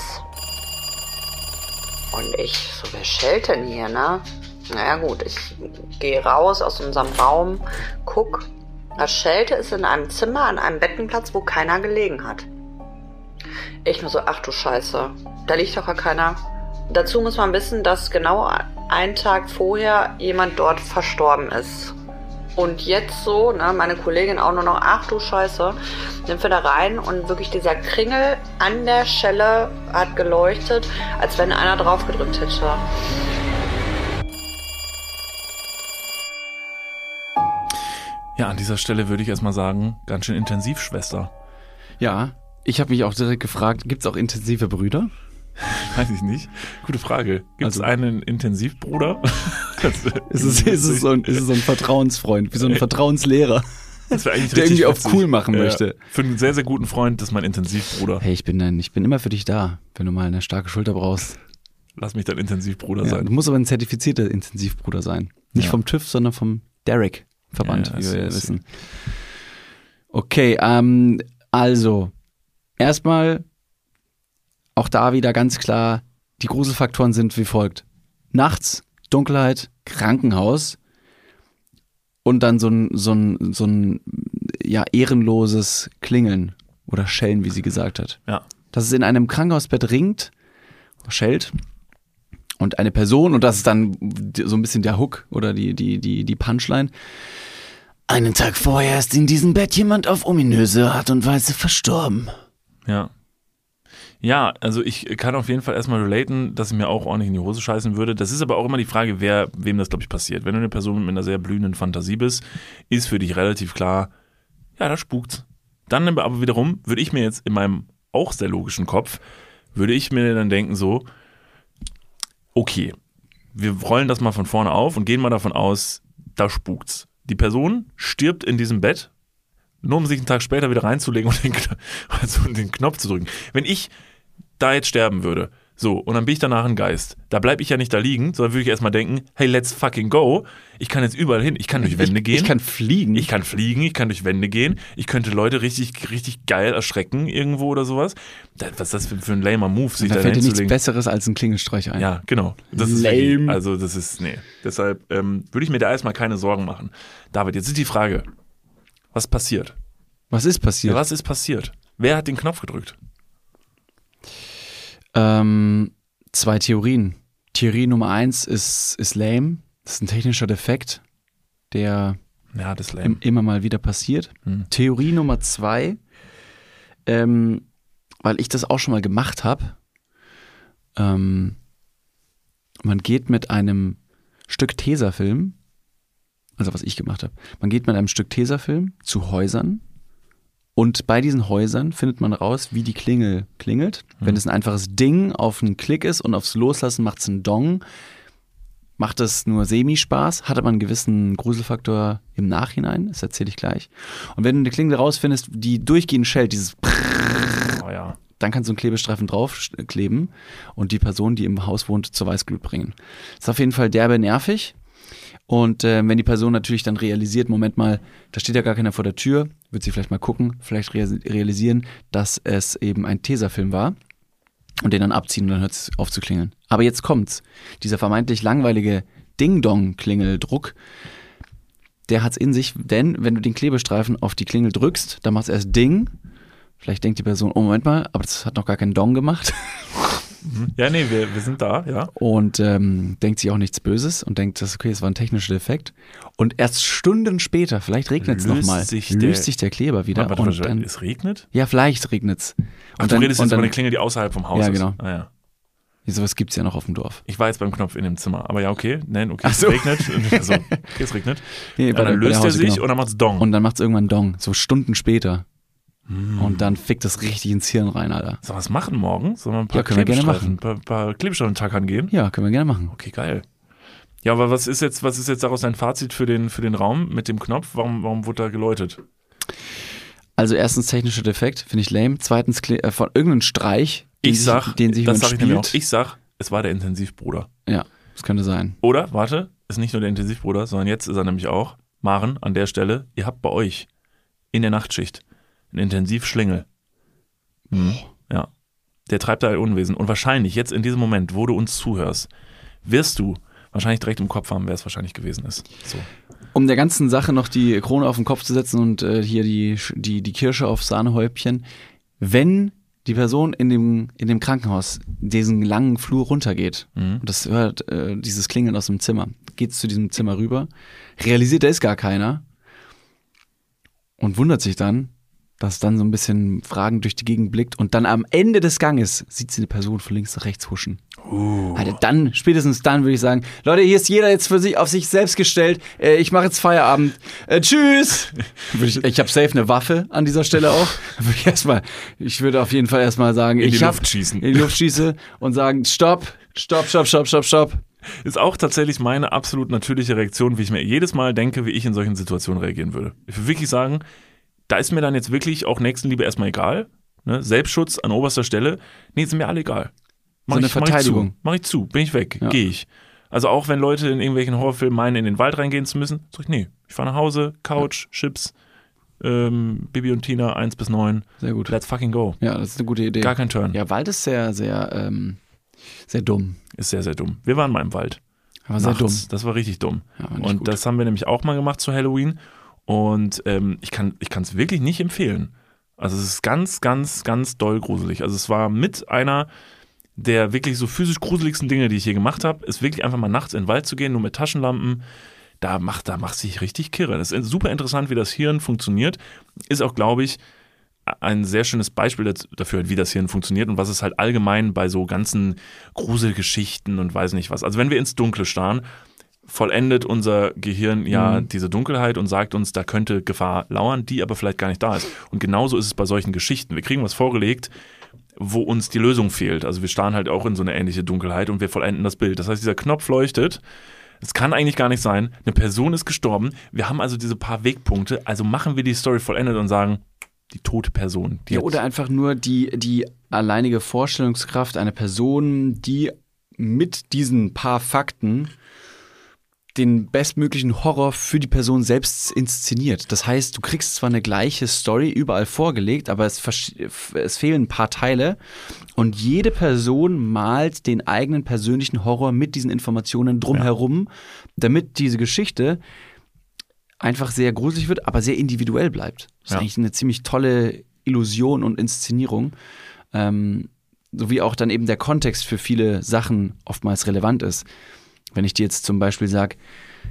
Und ich, so, wer schellt denn hier, ne? Naja gut, ich gehe raus aus unserem Raum, guck. Das Schelte ist in einem Zimmer an einem Bettenplatz, wo keiner gelegen hat. Ich nur so, ach du Scheiße, da liegt doch gar keiner. Dazu muss man wissen, dass genau einen Tag vorher jemand dort verstorben ist. Und jetzt so, ne, meine Kollegin auch nur noch, ach du Scheiße, sind wir da rein und wirklich dieser Kringel an der Schelle hat geleuchtet, als wenn einer drauf gedrückt hätte. An dieser Stelle würde ich erstmal sagen, ganz schön intensiv, Schwester. Ja, ich habe mich auch direkt gefragt, gibt es auch intensive Brüder? Weiß ich nicht. Gute Frage. Gibt es Also- einen Intensivbruder? Ist es, ist, es so ein, ist es so ein Vertrauensfreund, wie so ein Vertrauenslehrer, das der irgendwie auf cool machen Ja. möchte? Für einen sehr, sehr guten Freund, das ist mein Intensivbruder. Hey, ich bin, dein, ich bin immer für dich da, wenn du mal eine starke Schulter brauchst. Lass mich dein Intensivbruder Ja, sein. du musst aber ein zertifizierter Intensivbruder sein. Nicht Ja. vom TÜV, sondern vom Derek-Verband, Ja, ja, wie wir ja wissen. Okay, ähm, also, erstmal auch da wieder ganz klar, die Gruselfaktoren sind wie folgt. Nachts, Dunkelheit, Krankenhaus und dann so ein, so ein, so ein ja, ehrenloses Klingeln oder Schellen, wie sie gesagt hat Ja. dass es in einem Krankenhausbett ringt, schellt und eine Person, und das ist dann so ein bisschen der Hook oder die, die, die, die Punchline. Einen Tag vorher ist in diesem Bett jemand auf ominöse Art und Weise verstorben. Ja. Ja, also ich kann auf jeden Fall erstmal relaten, dass ich mir auch ordentlich in die Hose scheißen würde. Das ist aber auch immer die Frage, wer, wem das, glaube ich, passiert. Wenn du eine Person mit einer sehr blühenden Fantasie bist, ist für dich relativ klar, ja, da spukt's. Dann aber wiederum würde ich mir jetzt in meinem auch sehr logischen Kopf, würde ich mir dann denken so, okay, wir rollen das mal von vorne auf und gehen mal davon aus, da spukt's. Die Person stirbt in diesem Bett, nur um sich einen Tag später wieder reinzulegen und den, also den Knopf zu drücken. Wenn ich da jetzt sterben würde, so, und dann bin ich danach ein Geist, da bleibe ich ja nicht da liegen, sondern würde ich erstmal denken, hey, let's fucking go. Ich kann jetzt überall hin, ich kann durch Wände ich, gehen. Ich kann fliegen. Ich kann fliegen, ich kann durch Wände gehen, ich könnte Leute richtig, richtig geil erschrecken irgendwo oder sowas. Da- Was ist das für, ein lamer Move, sich da da fällt dir nichts? Besseres als ein Klingelstreich ein. Ja, genau. Das ist Lame. wirklich, also das ist, nee. Deshalb ähm, würde ich mir da erstmal keine Sorgen machen. David, jetzt ist die Frage, was passiert? Was ist passiert? Was ist passiert? Wer hat den Knopf gedrückt? Ähm, zwei Theorien. Theorie Nummer eins ist, ist lame. Das ist ein technischer Defekt, der Ja, das ist im, lame. immer mal wieder passiert. Hm. Theorie Nummer zwei, ähm, weil ich das auch schon mal gemacht habe. Ähm, man geht mit einem Stück Tesafilm also was ich gemacht habe. Man geht mit einem Stück Tesafilm zu Häusern und bei diesen Häusern findet man raus, wie die Klingel klingelt. Wenn es ein einfaches Ding auf einen Klick ist und aufs Loslassen macht es einen Dong, macht es nur semi-Spaß, hat aber einen gewissen Gruselfaktor im Nachhinein, das erzähle ich gleich. Und wenn du eine Klingel rausfindest, die durchgehend schellt, dieses Oh ja. dann kannst du einen Klebestreifen draufkleben und die Person, die im Haus wohnt, zur Weißglut bringen. ist auf jeden Fall derbe nervig. Und äh, wenn die Person natürlich dann realisiert, Moment mal, da steht ja gar keiner vor der Tür, wird sie vielleicht mal gucken, vielleicht rea realisieren, dass es eben ein Tesafilm war und den dann abziehen und dann hört es auf zu klingeln. Aber jetzt kommt's. Dieser vermeintlich langweilige Ding-Dong-Klingeldruck, der hat's in sich, denn wenn du den Klebestreifen auf die Klingel drückst, dann macht's erst Ding. Vielleicht denkt die Person, oh Moment mal, aber das hat noch gar keinen Dong gemacht. Ja, nee, wir, wir sind da, ja. und ähm, denkt sich auch nichts Böses und denkt, das ist okay, es war ein technischer Defekt. Und erst Stunden später, vielleicht regnet es nochmal, löst der- sich der Kleber wieder. Warte, und warte, dann, es regnet? ja, vielleicht regnet es. Ach, du redest jetzt über eine Klingel, die außerhalb vom Haus Ja, ist. genau. Ah, ja. Sowas gibt es ja noch auf dem Dorf. Ich war jetzt beim Knopf in dem Zimmer. Aber ja, okay. Nein, okay, Ach so. es regnet. Also, okay, es regnet. Nee, Ja, bei der- dann löst er sich genau. und dann macht's Dong. Und dann macht es irgendwann Dong, so Stunden später. Hm. Und dann fickt das richtig ins Hirn rein, Alter. Sollen wir was machen morgen? Sollen wir ein paar Ja, können wir gerne Klebestreifen, ein paar, paar Klebestreifen tackern gehen? Ja, können wir gerne machen. Okay, geil. Ja, aber was ist jetzt, was ist jetzt daraus dein Fazit für den, für den Raum mit dem Knopf? Warum, warum wurde da geläutet? Also erstens technischer Defekt, finde ich lame. Zweitens äh, von irgendeinem Streich, den Ich sich, sag, den sich das sag ich nämlich auch. spielt. Ich sag, es war der Intensivbruder. Ja, das könnte sein. Oder, warte, ist nicht nur der Intensivbruder, sondern jetzt ist er nämlich auch, Maren, an der Stelle, ihr habt bei euch in der Nachtschicht einen Intensivschlingel. Mhm. Ja. Der treibt da ein Unwesen. Und wahrscheinlich jetzt in diesem Moment, wo du uns zuhörst, wirst du wahrscheinlich direkt im Kopf haben, wer es wahrscheinlich gewesen ist. So. Um der ganzen Sache noch die Krone auf den Kopf zu setzen und äh, hier die, die, die Kirsche aufs Sahnehäubchen. Wenn die Person in dem, in dem Krankenhaus diesen langen Flur runtergeht Mhm. und das hört äh, dieses Klingeln aus dem Zimmer, geht zu diesem Zimmer rüber, realisiert, da ist gar keiner und wundert sich dann, dass dann so ein bisschen fragend durch die Gegend blickt und dann am Ende des Ganges sieht sie eine Person von links nach rechts huschen. Alter, dann, spätestens dann würde ich sagen, Leute, hier ist jeder jetzt für sich auf sich selbst gestellt. Äh, ich mache jetzt Feierabend. Äh, tschüss. Ich ich habe safe eine Waffe an dieser Stelle auch. Würde ich erstmal, ich würde auf jeden Fall erstmal sagen, In die ich Luft schießen. In die Luft schieße und sagen, stopp, stopp, stopp, stopp, stopp, stopp. Ist auch tatsächlich meine absolut natürliche Reaktion, wie ich mir jedes Mal denke, wie ich in solchen Situationen reagieren würde. Ich würde wirklich sagen, da ist mir dann jetzt wirklich auch Nächstenliebe erstmal egal. Ne? Selbstschutz an oberster Stelle. Nee, ist mir alle egal. Mach So eine ich, Mach Verteidigung. ich zu. Mach ich zu. Bin ich weg. Ja. Gehe ich. Also auch wenn Leute in irgendwelchen Horrorfilmen meinen, in den Wald reingehen zu müssen, sag ich, nee, ich fahre nach Hause, Couch, Chips, ähm, Bibi und Tina, 1 bis 9. Sehr gut. Let's fucking go. Ja, das ist eine gute Idee. Gar kein Turn. Ja, Wald ist sehr, sehr, ähm, sehr dumm. Ist sehr, sehr dumm. Wir waren mal im Wald. Aber sehr dumm. Das war richtig dumm. Ja, und gut. das haben wir nämlich auch mal gemacht zu Halloween. Und ähm, ich kann es wirklich nicht empfehlen. Also es ist ganz, ganz, ganz doll gruselig. Also es war mit einer der wirklich so physisch gruseligsten Dinge, die ich je gemacht habe, ist wirklich einfach mal nachts in den Wald zu gehen, nur mit Taschenlampen. Da macht, da macht sich richtig kirre. Das ist super interessant, wie das Hirn funktioniert. Ist auch, glaube ich, ein sehr schönes Beispiel dafür, wie das Hirn funktioniert und was es halt allgemein bei so ganzen Gruselgeschichten und weiß nicht was. Also wenn wir ins Dunkle starren, vollendet unser Gehirn ja Mhm. diese Dunkelheit und sagt uns, da könnte Gefahr lauern, die aber vielleicht gar nicht da ist. Und genauso ist es bei solchen Geschichten. Wir kriegen was vorgelegt, wo uns die Lösung fehlt. Also wir starren halt auch in so eine ähnliche Dunkelheit und wir vollenden das Bild. Das heißt, dieser Knopf leuchtet. Es kann eigentlich gar nicht sein. Eine Person ist gestorben. Wir haben also diese paar Wegpunkte. Also machen wir die Story vollendet und sagen, die tote Person. Die Ja, oder einfach nur die, die alleinige Vorstellungskraft einer Person, die mit diesen paar Fakten den bestmöglichen Horror für die Person selbst inszeniert. Das heißt, du kriegst zwar eine gleiche Story überall vorgelegt, aber es, es fehlen ein paar Teile und jede Person malt den eigenen persönlichen Horror mit diesen Informationen drumherum, damit diese Geschichte einfach sehr gruselig wird, aber sehr individuell bleibt. Das ist Ja. eigentlich eine ziemlich tolle Illusion und Inszenierung. Ähm, sowie auch dann eben der Kontext für viele Sachen oftmals relevant ist. Wenn ich dir jetzt zum Beispiel sage,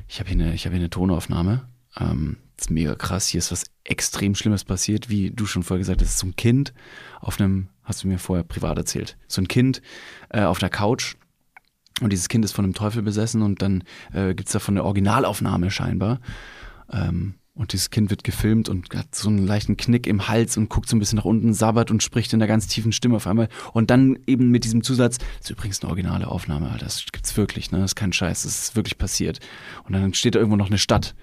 ich habe hier, eine- hab hier eine Tonaufnahme, ähm, das ist mega krass, hier ist was extrem Schlimmes passiert, wie du schon vorher gesagt hast, so ein Kind auf einem, hast du mir vorher privat erzählt, so ein Kind äh, auf einer Couch Und dieses Kind ist von einem Teufel besessen und dann äh, gibt es davon eine Originalaufnahme scheinbar. Ähm, und dieses Kind wird gefilmt und hat so einen leichten Knick im Hals und guckt so ein bisschen nach unten, sabbert und spricht in einer ganz tiefen Stimme auf einmal. Und dann eben mit diesem Zusatz, das ist übrigens eine originale Aufnahme, das gibt's wirklich, ne? Das ist kein Scheiß, das ist wirklich passiert. Und dann steht da irgendwo noch eine Stadt,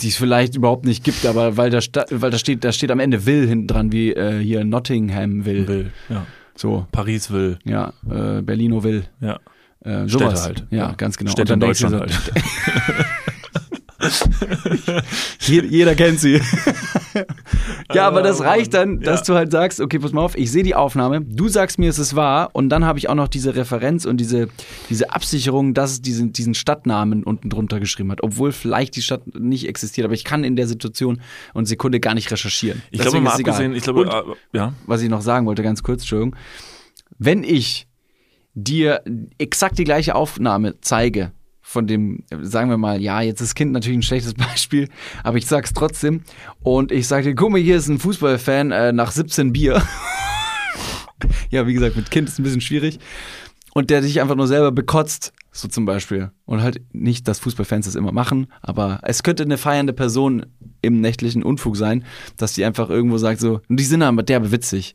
die es vielleicht überhaupt nicht gibt, aber weil da, sta weil da steht, da steht am Ende Will hinten dran, wie äh, hier Nottingham Will. Will, ja. So, Paris will, ja, äh, Berlino Will. ja. Äh, Städte sowas. halt. Ja, Ja. ganz genau. Städte Und in Deutschland halt. Jeder, kennt sie. ja, aber das Oh, reicht dann, dass Ja. du halt sagst, okay, pass mal auf, ich sehe die Aufnahme, du sagst mir, es ist wahr und dann habe ich auch noch diese Referenz und diese, diese Absicherung, dass es diesen, diesen Stadtnamen unten drunter geschrieben hat, obwohl vielleicht die Stadt nicht existiert, aber ich kann in der Situation und Sekunde gar nicht recherchieren. Ich glaube Deswegen mal es egal. abgesehen, ich glaube, Und, äh, ja. was ich noch sagen wollte, ganz kurz, Entschuldigung, wenn ich dir exakt die gleiche Aufnahme zeige, von dem, sagen wir mal, ja, jetzt ist Kind natürlich ein schlechtes Beispiel, aber ich sag's trotzdem. Und ich dir, guck mal, hier ist ein Fußballfan äh, nach 17 Bier. ja, wie gesagt, mit Kind ist ein bisschen schwierig. Und der dich einfach nur selber bekotzt, so zum Beispiel. Und halt nicht, dass Fußballfans das immer machen, aber es könnte eine feiernde Person im nächtlichen Unfug sein, dass die einfach irgendwo sagt so, die sind aber derbe witzig.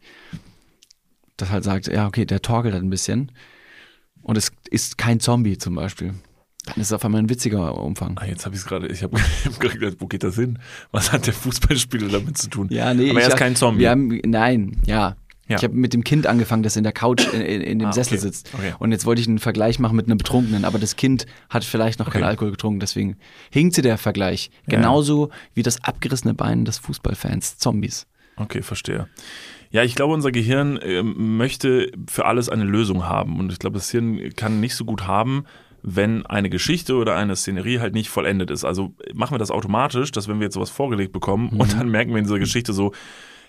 Das halt sagt, ja, okay, der torkelt halt ein bisschen. Und es ist kein Zombie zum Beispiel. Dann ist es auf einmal ein witziger Umfang. Ah, jetzt habe ich es gerade, ich habe hab gerade gedacht, wo geht das hin? Was hat der Fußballspieler damit zu tun? Ja, nee. Aber er ist hab- kein Zombie. Wir haben, nein, ja. Ja. Ich habe mit dem Kind angefangen, das in der Couch in, in, dem Ah, Sessel okay. sitzt. Okay. Und jetzt wollte ich einen Vergleich machen mit einem Betrunkenen, aber das Kind hat vielleicht noch keinen Okay. Alkohol getrunken, deswegen hinkte der Vergleich. Ja. Genauso wie das abgerissene Bein des Fußballfans Zombies. Okay, verstehe. Ja, ich glaube, unser Gehirn ähm, möchte für alles eine Lösung haben. Und ich glaube, das Hirn kann nicht so gut haben, wenn eine Geschichte oder eine Szenerie halt nicht vollendet ist. Also machen wir das automatisch, dass wenn wir jetzt sowas vorgelegt bekommen und dann merken wir in dieser Geschichte so,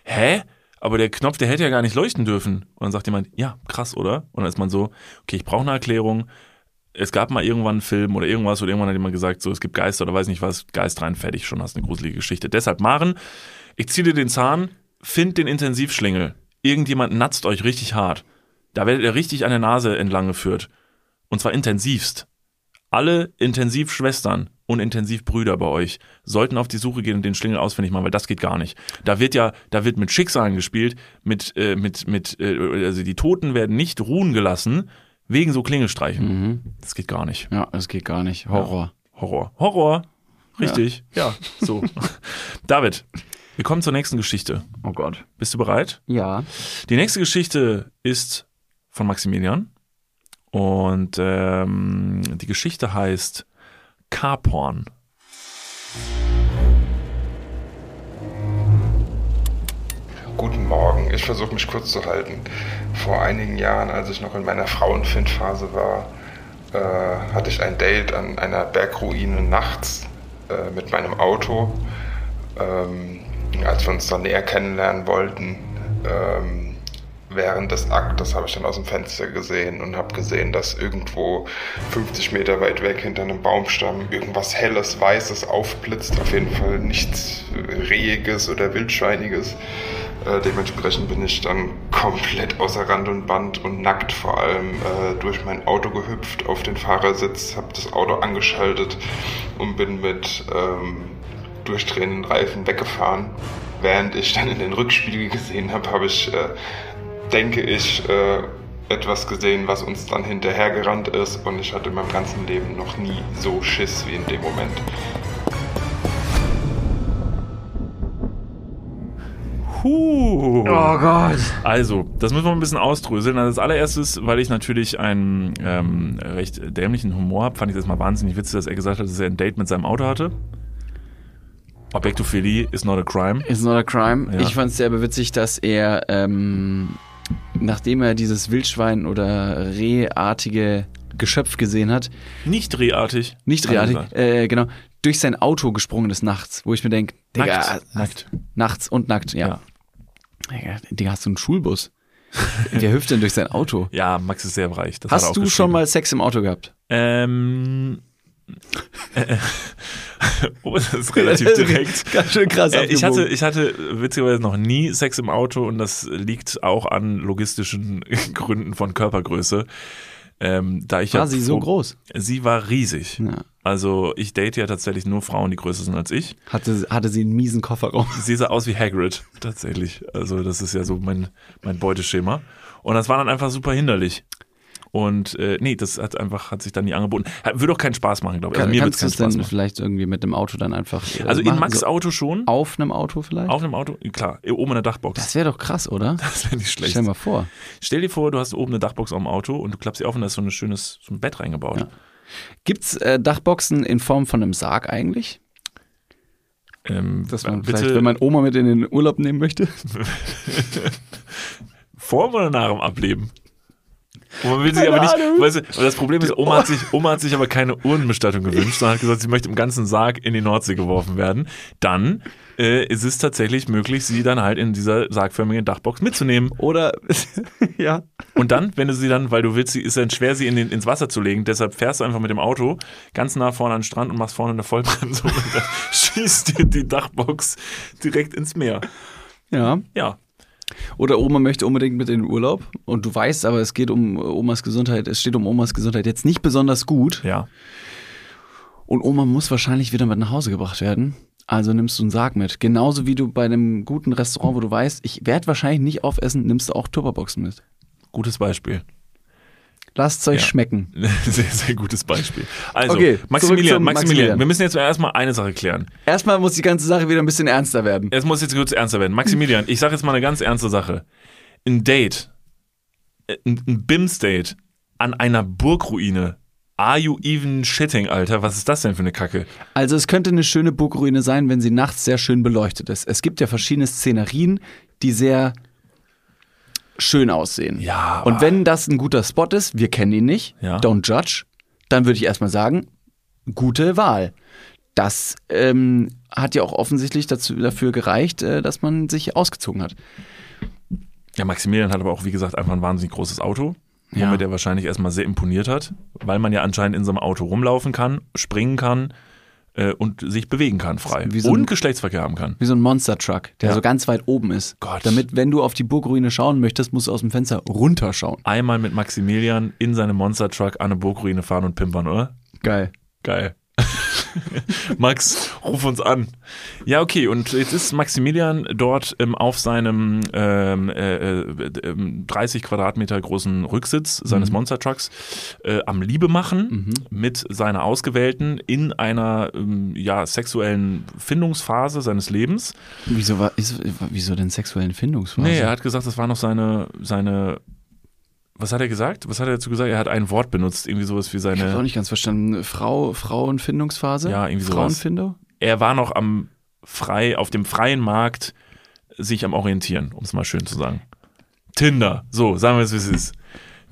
hä? Aber der Knopf, der hätte ja gar nicht leuchten dürfen. Und dann sagt jemand, ja, krass, oder? Und dann ist man so, okay, ich brauche eine Erklärung. Es gab mal irgendwann einen Film oder irgendwas oder irgendwann hat jemand gesagt, so, es gibt Geister oder weiß nicht was, Geist rein, fertig, schon hast eine gruselige Geschichte. Deshalb, Maren, ich ziehe dir den Zahn, find den Intensivschlingel. Irgendjemand natzt euch richtig hart. Da werdet ihr richtig an der Nase entlang geführt. Und zwar intensivst. Alle Intensivschwestern und Intensivbrüder bei euch sollten auf die Suche gehen und den Schlingel ausfindig machen, weil das geht gar nicht. Da wird ja, da wird mit Schicksalen gespielt, mit, äh, mit, mit, äh, also die Toten werden nicht ruhen gelassen wegen so Klingelstreichen. Das geht gar nicht. Ja, das geht gar nicht. Horror. Horror. Horror. Richtig. Ja, so. David, wir kommen zur nächsten Geschichte. Oh Gott. Bist du bereit? Ja. Die nächste Geschichte ist von Maximilian und ähm, die Geschichte heißt Carporn. Guten Morgen, ich versuche mich kurz zu halten. Vor einigen Jahren, als ich noch in meiner Frauenfindphase war, äh, hatte ich ein Date an einer Bergruine nachts äh, mit meinem Auto. Ähm, als wir uns dann näher kennenlernen wollten, ähm, während des Aktes habe ich dann aus dem Fenster gesehen und habe gesehen, dass irgendwo 50 Meter weit weg hinter einem Baumstamm irgendwas helles, weißes aufblitzt. Auf jeden Fall nichts Rehiges oder Wildschweiniges. Äh, dementsprechend bin ich dann komplett außer Rand und Band und nackt vor allem äh, durch mein Auto gehüpft auf den Fahrersitz, habe das Auto angeschaltet und bin mit ähm, durchdrehenden Reifen weggefahren. Während ich dann in den Rückspiegel gesehen habe, habe ich, äh, denke ich, äh, etwas gesehen, was uns dann hinterhergerannt ist und ich hatte in meinem ganzen Leben noch nie so Schiss wie in dem Moment. Huh. Oh Gott. Also, das müssen wir ein bisschen ausdröseln. Also als allererstes, weil ich natürlich einen ähm, recht dämlichen Humor habe, fand ich das mal wahnsinnig witzig, dass er gesagt hat, dass er ein Date mit seinem Auto hatte. Objektophilie is not a crime. Is not a crime. Ja. Ich fand es sehr bewitzig, dass er, ähm, nachdem er dieses Wildschwein oder Rehartige Geschöpf gesehen hat, Nicht drehartig. nicht rehartig, äh, genau, durch sein Auto gesprungen ist nachts, wo ich mir denke, Digga, Nackt. Nackt. nachts und nackt, ja. Ja. Digga, Digga, hast du einen Schulbus? Wer hüpft denn durch sein Auto? Ja, Max ist sehr reich. Das hat er Hast auch du schon mal Sex im Auto gehabt? Ähm. Äh, oh, das ist relativ direkt. Ganz schön krass Äh, ich, hatte, ich hatte witzigerweise noch nie Sex im Auto und das liegt auch an logistischen Gründen von Körpergröße. Ähm, da ich War ja sie so groß? Sie war riesig. Ja. Also ich date ja tatsächlich nur Frauen, die größer sind als ich. Hatte, hatte sie einen miesen Kofferraum. Sie sah aus wie Hagrid, tatsächlich. Also das ist ja so mein, mein Beuteschema. Und das war dann einfach super hinderlich. Und äh, nee, das hat einfach, hat sich dann nie angeboten. Hat- Würde auch keinen Spaß machen, glaube ich. Also mir es Kannst du es machen. vielleicht irgendwie mit dem Auto dann einfach. äh, Also in? Max So Auto schon. auf einem Auto vielleicht? Auf einem Auto? Klar, oben in der Dachbox. Das wäre doch krass, oder? Das wäre nicht schlecht. Stell mal vor. Stell dir vor, du hast oben eine Dachbox am Auto und du klappst sie auf und da ist so ein schönes so ein Bett reingebaut. Ja. Gibt's äh, Dachboxen in Form von einem Sarg eigentlich? Ähm, Dass man bitte vielleicht, wenn man Oma mit in den Urlaub nehmen möchte? vor oder nach dem Ableben? Und man will sich aber nicht, weißt du, das Problem ist, Oma hat, sich, Oma hat sich aber keine Urnenbestattung gewünscht, sondern hat gesagt, sie möchte im ganzen Sarg in die Nordsee geworfen werden. Dann äh, ist es tatsächlich möglich, sie dann halt in dieser sargförmigen Dachbox mitzunehmen. Oder, ja. Und dann, wenn du sie dann, weil du willst, sie ist dann schwer, sie in den, ins Wasser zu legen, deshalb fährst du einfach mit dem Auto ganz nah vorne an den Strand und machst vorne eine Vollbremsung und dann schießt dir die Dachbox direkt ins Meer. Ja. Ja, Oder Oma möchte unbedingt mit in den Urlaub und du weißt aber, es geht um Omas Gesundheit, es steht um Omas Gesundheit jetzt nicht besonders gut ja. und Oma muss wahrscheinlich wieder mit nach Hause gebracht werden. Also nimmst du einen Sarg mit. Genauso wie du bei einem guten Restaurant, wo du weißt, ich werde wahrscheinlich nicht aufessen, nimmst du auch Tupperboxen mit. Gutes Beispiel. Lasst es euch Ja. schmecken. Sehr, sehr gutes Beispiel. Also, Okay, Maximilian, Maximilian, Maximilian. wir müssen jetzt erstmal eine Sache klären. Erstmal muss die ganze Sache wieder ein bisschen ernster werden. Es muss jetzt kurz ernster werden. Maximilian, ich sage jetzt mal eine ganz ernste Sache. Ein Date, äh, ein, ein BIMS-Date an einer Burgruine. Are you even shitting, Alter? Was ist das denn für eine Kacke? Also es könnte eine schöne Burgruine sein, wenn sie nachts sehr schön beleuchtet ist. Es gibt ja verschiedene Szenerien, die sehr schön aussehen. Ja, Und wenn das ein guter Spot ist, wir kennen ihn nicht, Ja. don't judge, dann würde ich erstmal sagen, gute Wahl. Das ähm, hat ja auch offensichtlich dazu, dafür gereicht, äh, dass man sich ausgezogen hat. Ja, Maximilian hat aber auch, wie gesagt, einfach ein wahnsinnig großes Auto, Ja. womit er wahrscheinlich erstmal sehr imponiert hat, weil man ja anscheinend in so einem Auto rumlaufen kann, springen kann äh, und sich bewegen kann frei. Wie so ein- und Geschlechtsverkehr haben kann. Wie so ein Monster-Truck, der Ja. so ganz weit oben ist. Gott. Damit, wenn du auf die Burgruine schauen möchtest, musst du aus dem Fenster runterschauen. Einmal mit Maximilian in seinem Monster-Truck an eine Burgruine fahren und pimpern, oder? Geil. Geil. Max, ruf uns an. Ja, okay, und jetzt ist Maximilian dort ähm, auf seinem ähm, äh, äh, ähm, 30 Quadratmeter großen Rücksitz seines Monster-Trucks äh, am Liebe machen mit seiner Ausgewählten in einer ähm, ja, sexuellen Findungsphase seines Lebens. Wieso, war, ist, wieso denn sexuellen Findungsphase? Nee, er hat gesagt, das war noch seine, seine, was hat er gesagt? Was hat er dazu gesagt? Er hat ein Wort benutzt, irgendwie sowas wie Ich hab's auch seine, nicht ganz verstanden. Frau, Frauenfindungsphase? Ja, irgendwie sowas. Frauenfindung? er war noch am frei, auf dem freien Markt sich am orientieren, um es mal schön zu sagen. Tinder, so, sagen wir es, wie es ist.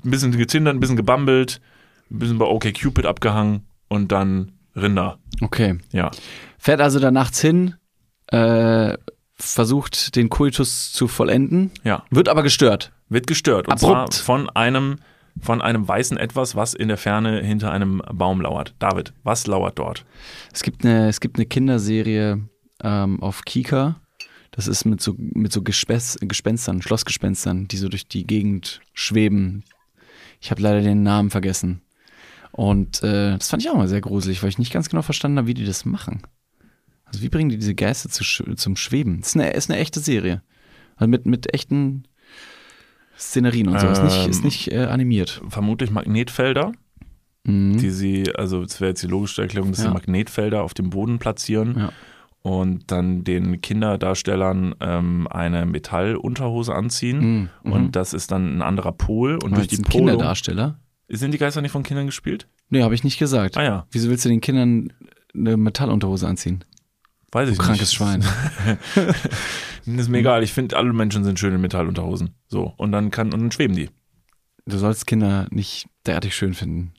Ein bisschen getindert, ein bisschen gebambelt, ein bisschen bei OkCupid abgehangen und dann Rinder. Okay. Ja. Fährt also da nachts hin, äh, versucht den Koitus zu vollenden, Ja. wird aber gestört. Wird gestört. Und Abrupt. zwar von einem, von einem weißen Etwas, was in der Ferne hinter einem Baum lauert. David, was lauert dort? Es gibt eine, es gibt eine Kinderserie ähm, auf Kika. Das ist mit so, mit so Gespenst, Gespenstern, Schlossgespenstern, die so durch die Gegend schweben. Ich habe leider den Namen vergessen. Und äh, das fand ich auch mal sehr gruselig, weil ich nicht ganz genau verstanden habe, wie die das machen. Also wie bringen die diese Geister zu, zum Schweben? Das ist eine, ist eine echte Serie. Also mit, mit echten Szenerien und so. Ist nicht, Ähm, ist nicht äh, animiert. Vermutlich Magnetfelder, Mhm. die sie, also das wäre jetzt die logische Erklärung, dass Ja. sie Magnetfelder auf dem Boden platzieren Ja. und dann den Kinderdarstellern ähm, eine Metallunterhose anziehen. Mhm. Und das ist dann ein anderer Pol. Und durch die Polung. Kinderdarsteller? Sind die Geister nicht von Kindern gespielt? Nee, habe ich nicht gesagt. Ah ja, Wieso willst du den Kindern eine Metallunterhose anziehen? Weiß ich Du nicht. krankes Schwein. ist mir egal, ich finde, alle Menschen sind schön in Metallunterhosen. So, und dann kann, und dann schweben die. Du sollst Kinder nicht derartig schön finden.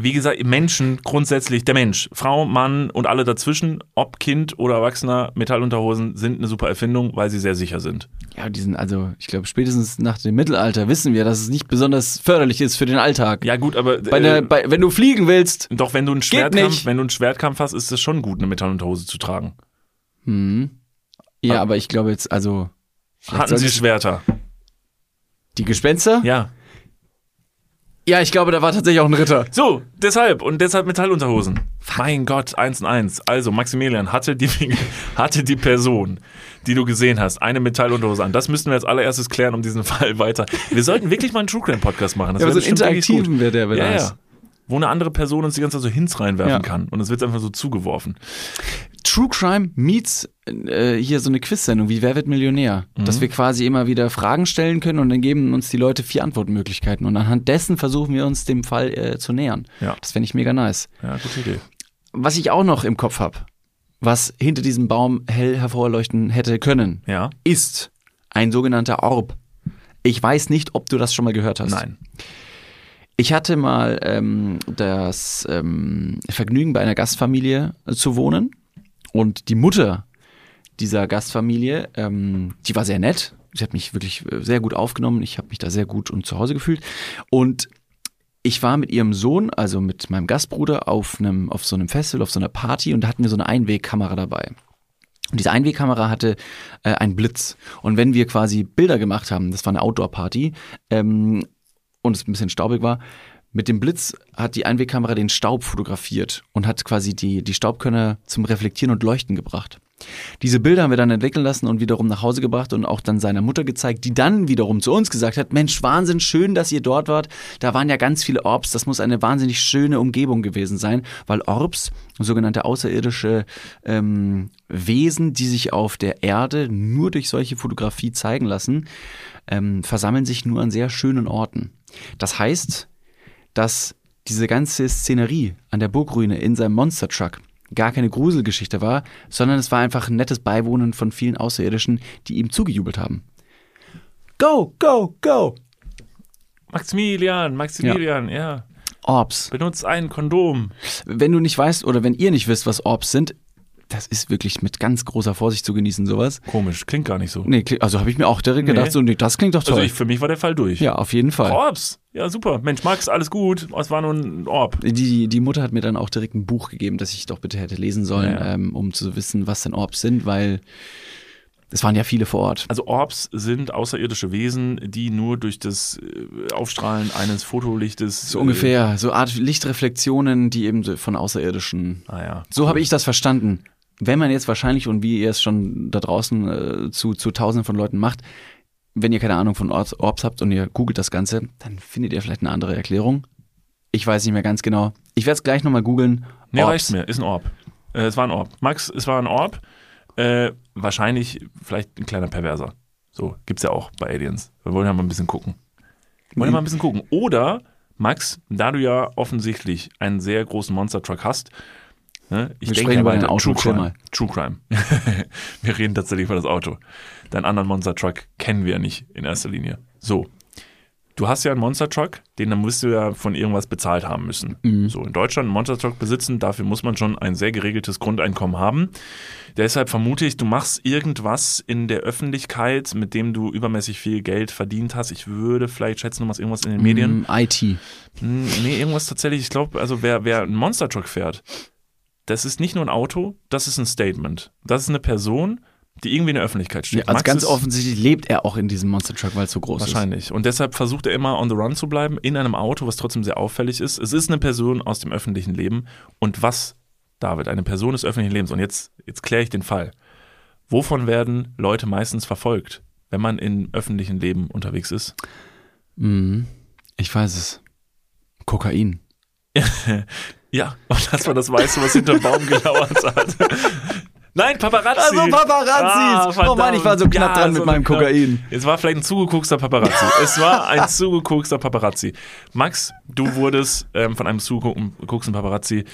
Wie gesagt, Menschen grundsätzlich, der Mensch, Frau, Mann und alle dazwischen, ob Kind oder Erwachsener, Metallunterhosen sind eine super Erfindung, weil sie sehr sicher sind. Ja, die sind also, ich glaube, spätestens nach dem Mittelalter wissen wir, dass es nicht besonders förderlich ist für den Alltag. Ja gut, aber Bei äh, der, bei, wenn du fliegen willst. doch wenn du einen Schwertkampf, wenn du einen Schwertkampf hast, ist es schon gut, eine Metallunterhose zu tragen. Hm. Ja, Ah. aber ich glaube jetzt, also. Hatten sie Schwerter? Die Gespenster? Ja. Ja, ich glaube, da war tatsächlich auch ein Ritter. So, deshalb und deshalb Metallunterhosen. Mein Gott, eins und eins. Also Maximilian hatte die, hatte die Person, die du gesehen hast, eine Metallunterhose an. Das müssten wir als allererstes klären, um diesen Fall weiter. Wir sollten wirklich mal einen True Crime Podcast machen. Das Ja, so einen interaktiven wäre der wäre Ja, ja. Wo eine andere Person uns die ganze Zeit so Hints reinwerfen Ja. kann. Und es wird einfach so zugeworfen. True Crime meets äh, hier so eine Quiz-Sendung wie Wer wird Millionär? Dass wir quasi immer wieder Fragen stellen können und dann geben uns die Leute vier Antwortmöglichkeiten und anhand dessen versuchen wir uns dem Fall äh, zu nähern. Ja. Das fände ich mega nice. Ja, gute Idee. Was ich auch noch im Kopf habe, was hinter diesem Baum hell hervorleuchten hätte können, Ja? ist ein sogenannter Orb. Ich weiß nicht, ob du das schon mal gehört hast. Nein. Ich hatte mal ähm, das ähm, Vergnügen, bei einer Gastfamilie zu wohnen. Und die Mutter dieser Gastfamilie, ähm, die war sehr nett. Sie hat mich wirklich äh, sehr gut aufgenommen. Ich habe mich da sehr gut und zu Hause gefühlt. Und ich war mit ihrem Sohn, also mit meinem Gastbruder, auf einem, auf so einem Festival, auf so einer Party und da hatten wir so eine Einwegkamera dabei. Und diese Einwegkamera hatte äh, einen Blitz. Und wenn wir quasi Bilder gemacht haben, das war eine Outdoor-Party, ähm, und es ein bisschen staubig war, mit dem Blitz hat die Einwegkamera den Staub fotografiert und hat quasi die, die Staubkörner zum Reflektieren und Leuchten gebracht. Diese Bilder haben wir dann entwickeln lassen und wiederum nach Hause gebracht und auch dann seiner Mutter gezeigt, die dann wiederum zu uns gesagt hat, Mensch, Wahnsinn, schön, dass ihr dort wart. Da waren ja ganz viele Orbs, das muss eine wahnsinnig schöne Umgebung gewesen sein, weil Orbs, sogenannte außerirdische ähm, Wesen, die sich auf der Erde nur durch solche Fotografie zeigen lassen, ähm, versammeln sich nur an sehr schönen Orten. Das heißt, dass diese ganze Szenerie an der Burgruine in seinem Monster Truck gar keine Gruselgeschichte war, sondern es war einfach ein nettes Beiwohnen von vielen Außerirdischen, die ihm zugejubelt haben. Go, go, go! Maximilian, Maximilian, ja. Orbs. Benutzt ein Kondom. Wenn du nicht weißt oder wenn ihr nicht wisst, was Orbs sind, das ist wirklich mit ganz großer Vorsicht zu genießen, sowas. Komisch, klingt gar nicht so. Nee, also habe ich mir auch direkt Nee. gedacht, so, nee, das klingt doch toll. Also ich, für mich war der Fall durch. ja, auf jeden Fall. Orbs. Ja, super. Mensch, Max, alles gut. Es war nur ein Orb. Die, die Mutter hat mir dann auch direkt ein Buch gegeben, das ich doch bitte hätte lesen sollen, Ja. ähm, um zu wissen, was denn Orbs sind, weil es waren ja viele vor Ort. Also Orbs sind außerirdische Wesen, die nur durch das äh, Aufstrahlen eines Fotolichtes. So ungefähr, so Art Lichtreflexionen, die eben von Außerirdischen. Ah ja. So habe ich das verstanden. Wenn man jetzt wahrscheinlich und wie ihr es schon da draußen äh, zu, zu Tausenden von Leuten macht, wenn ihr keine Ahnung von Orbs, Orbs habt und ihr googelt das Ganze, dann findet ihr vielleicht eine andere Erklärung. Ich weiß nicht mehr ganz genau. Ich werde es gleich nochmal googeln. Nee, Orbs. reicht mir. Ist ein Orb. Äh, es war ein Orb. Max, es war ein Orb. Äh, wahrscheinlich vielleicht ein kleiner Perverser. So, gibt's ja auch bei Aliens. Wir wollen ja mal ein bisschen gucken. Wir wollen ja mal ein bisschen gucken. Oder, Max, da du ja offensichtlich einen sehr großen Monster-Truck hast, ne, ich Wir denke sprechen über dein weiter, Auto, True Crime. True Crime. wir reden tatsächlich über das Auto. Deinen anderen Monster-Truck kennen wir ja nicht in erster Linie. So. Du hast ja einen Monster-Truck, den dann musst du ja von irgendwas bezahlt haben müssen. Mhm. So, in Deutschland einen Monster-Truck besitzen, dafür muss man schon ein sehr geregeltes Grundeinkommen haben. Deshalb vermute ich, du machst irgendwas in der Öffentlichkeit, mit dem du übermäßig viel Geld verdient hast. Ich würde vielleicht schätzen, du machst irgendwas in den Medien. Mm, IT. Hm, Nee, irgendwas tatsächlich. Ich glaube, also wer, wer einen Monster Truck fährt, das ist nicht nur ein Auto, das ist ein Statement. Das ist eine Person, die irgendwie in der Öffentlichkeit steht. Ja, also Max ganz offensichtlich lebt er auch in diesem Monster Truck, weil es so groß ist. Wahrscheinlich. Und deshalb versucht er immer on the run zu bleiben, in einem Auto, was trotzdem sehr auffällig ist. Es ist eine Person aus dem öffentlichen Leben. Und was, David, eine Person des öffentlichen Lebens? Und jetzt, jetzt kläre ich den Fall. Wovon werden Leute meistens verfolgt, wenn man im öffentlichen Leben unterwegs ist? Mhm. Ich weiß es. Kokain. Ja, und das war das Weiße, was hinterm Baum gelauert hat. Nein, Paparazzi. Also Paparazzis. Ah, oh Mann, ich war so knapp Ja, dran mit so meinem knapp. Kokain. Es war vielleicht ein zugeguckster Paparazzi. es war ein zugeguckster Paparazzi. Max, du wurdest ähm, von einem zugegucksten Paparazzi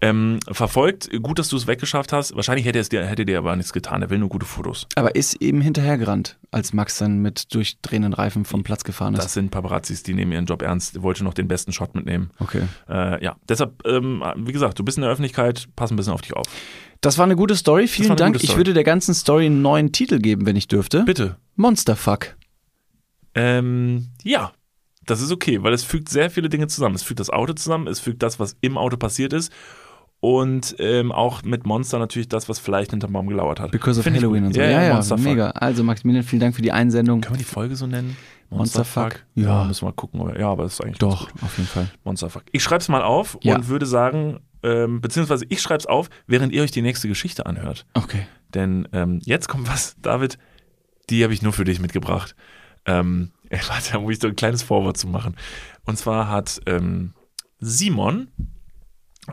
ähm, verfolgt. Gut, dass du es weggeschafft hast. Wahrscheinlich hätte, es dir, hätte dir aber nichts getan. Er will nur gute Fotos. Aber ist eben hinterhergerannt, als Max dann mit durchdrehenden Reifen vom Platz gefahren ist. Das sind Paparazzis, die nehmen ihren Job ernst. Er wollte noch den besten Shot mitnehmen. okay. Äh, ja, deshalb, ähm, wie gesagt, du bist in der Öffentlichkeit, pass ein bisschen auf dich auf. Das war eine gute Story. Vielen Dank. gute Ich Story. würde der ganzen Story einen neuen Titel geben, wenn ich dürfte. Bitte. Monsterfuck. Ähm, ja, das ist okay, weil es fügt sehr viele Dinge zusammen. Es fügt das Auto zusammen, es fügt das, was im Auto passiert ist Und ähm, auch mit Monster natürlich das, was vielleicht hinterm Baum gelauert hat. Because of Find Halloween und so. Ja, ja, ja, Monsterfuck. mega. Also Maximilian, vielen Dank für die Einsendung. Können wir die Folge so nennen? Monsterfuck? Ja, Ja. müssen wir mal gucken. Ja, aber das ist eigentlich Doch, auf jeden Fall. Monsterfuck. Ich schreib's mal auf Ja. und würde sagen, ähm, beziehungsweise ich schreib's auf, während ihr euch die nächste Geschichte anhört. Okay. Denn ähm, jetzt kommt was, David, die habe ich nur für dich mitgebracht. Ähm, warte, da muss ich so ein kleines Vorwort zu machen. Und zwar hat ähm, Simon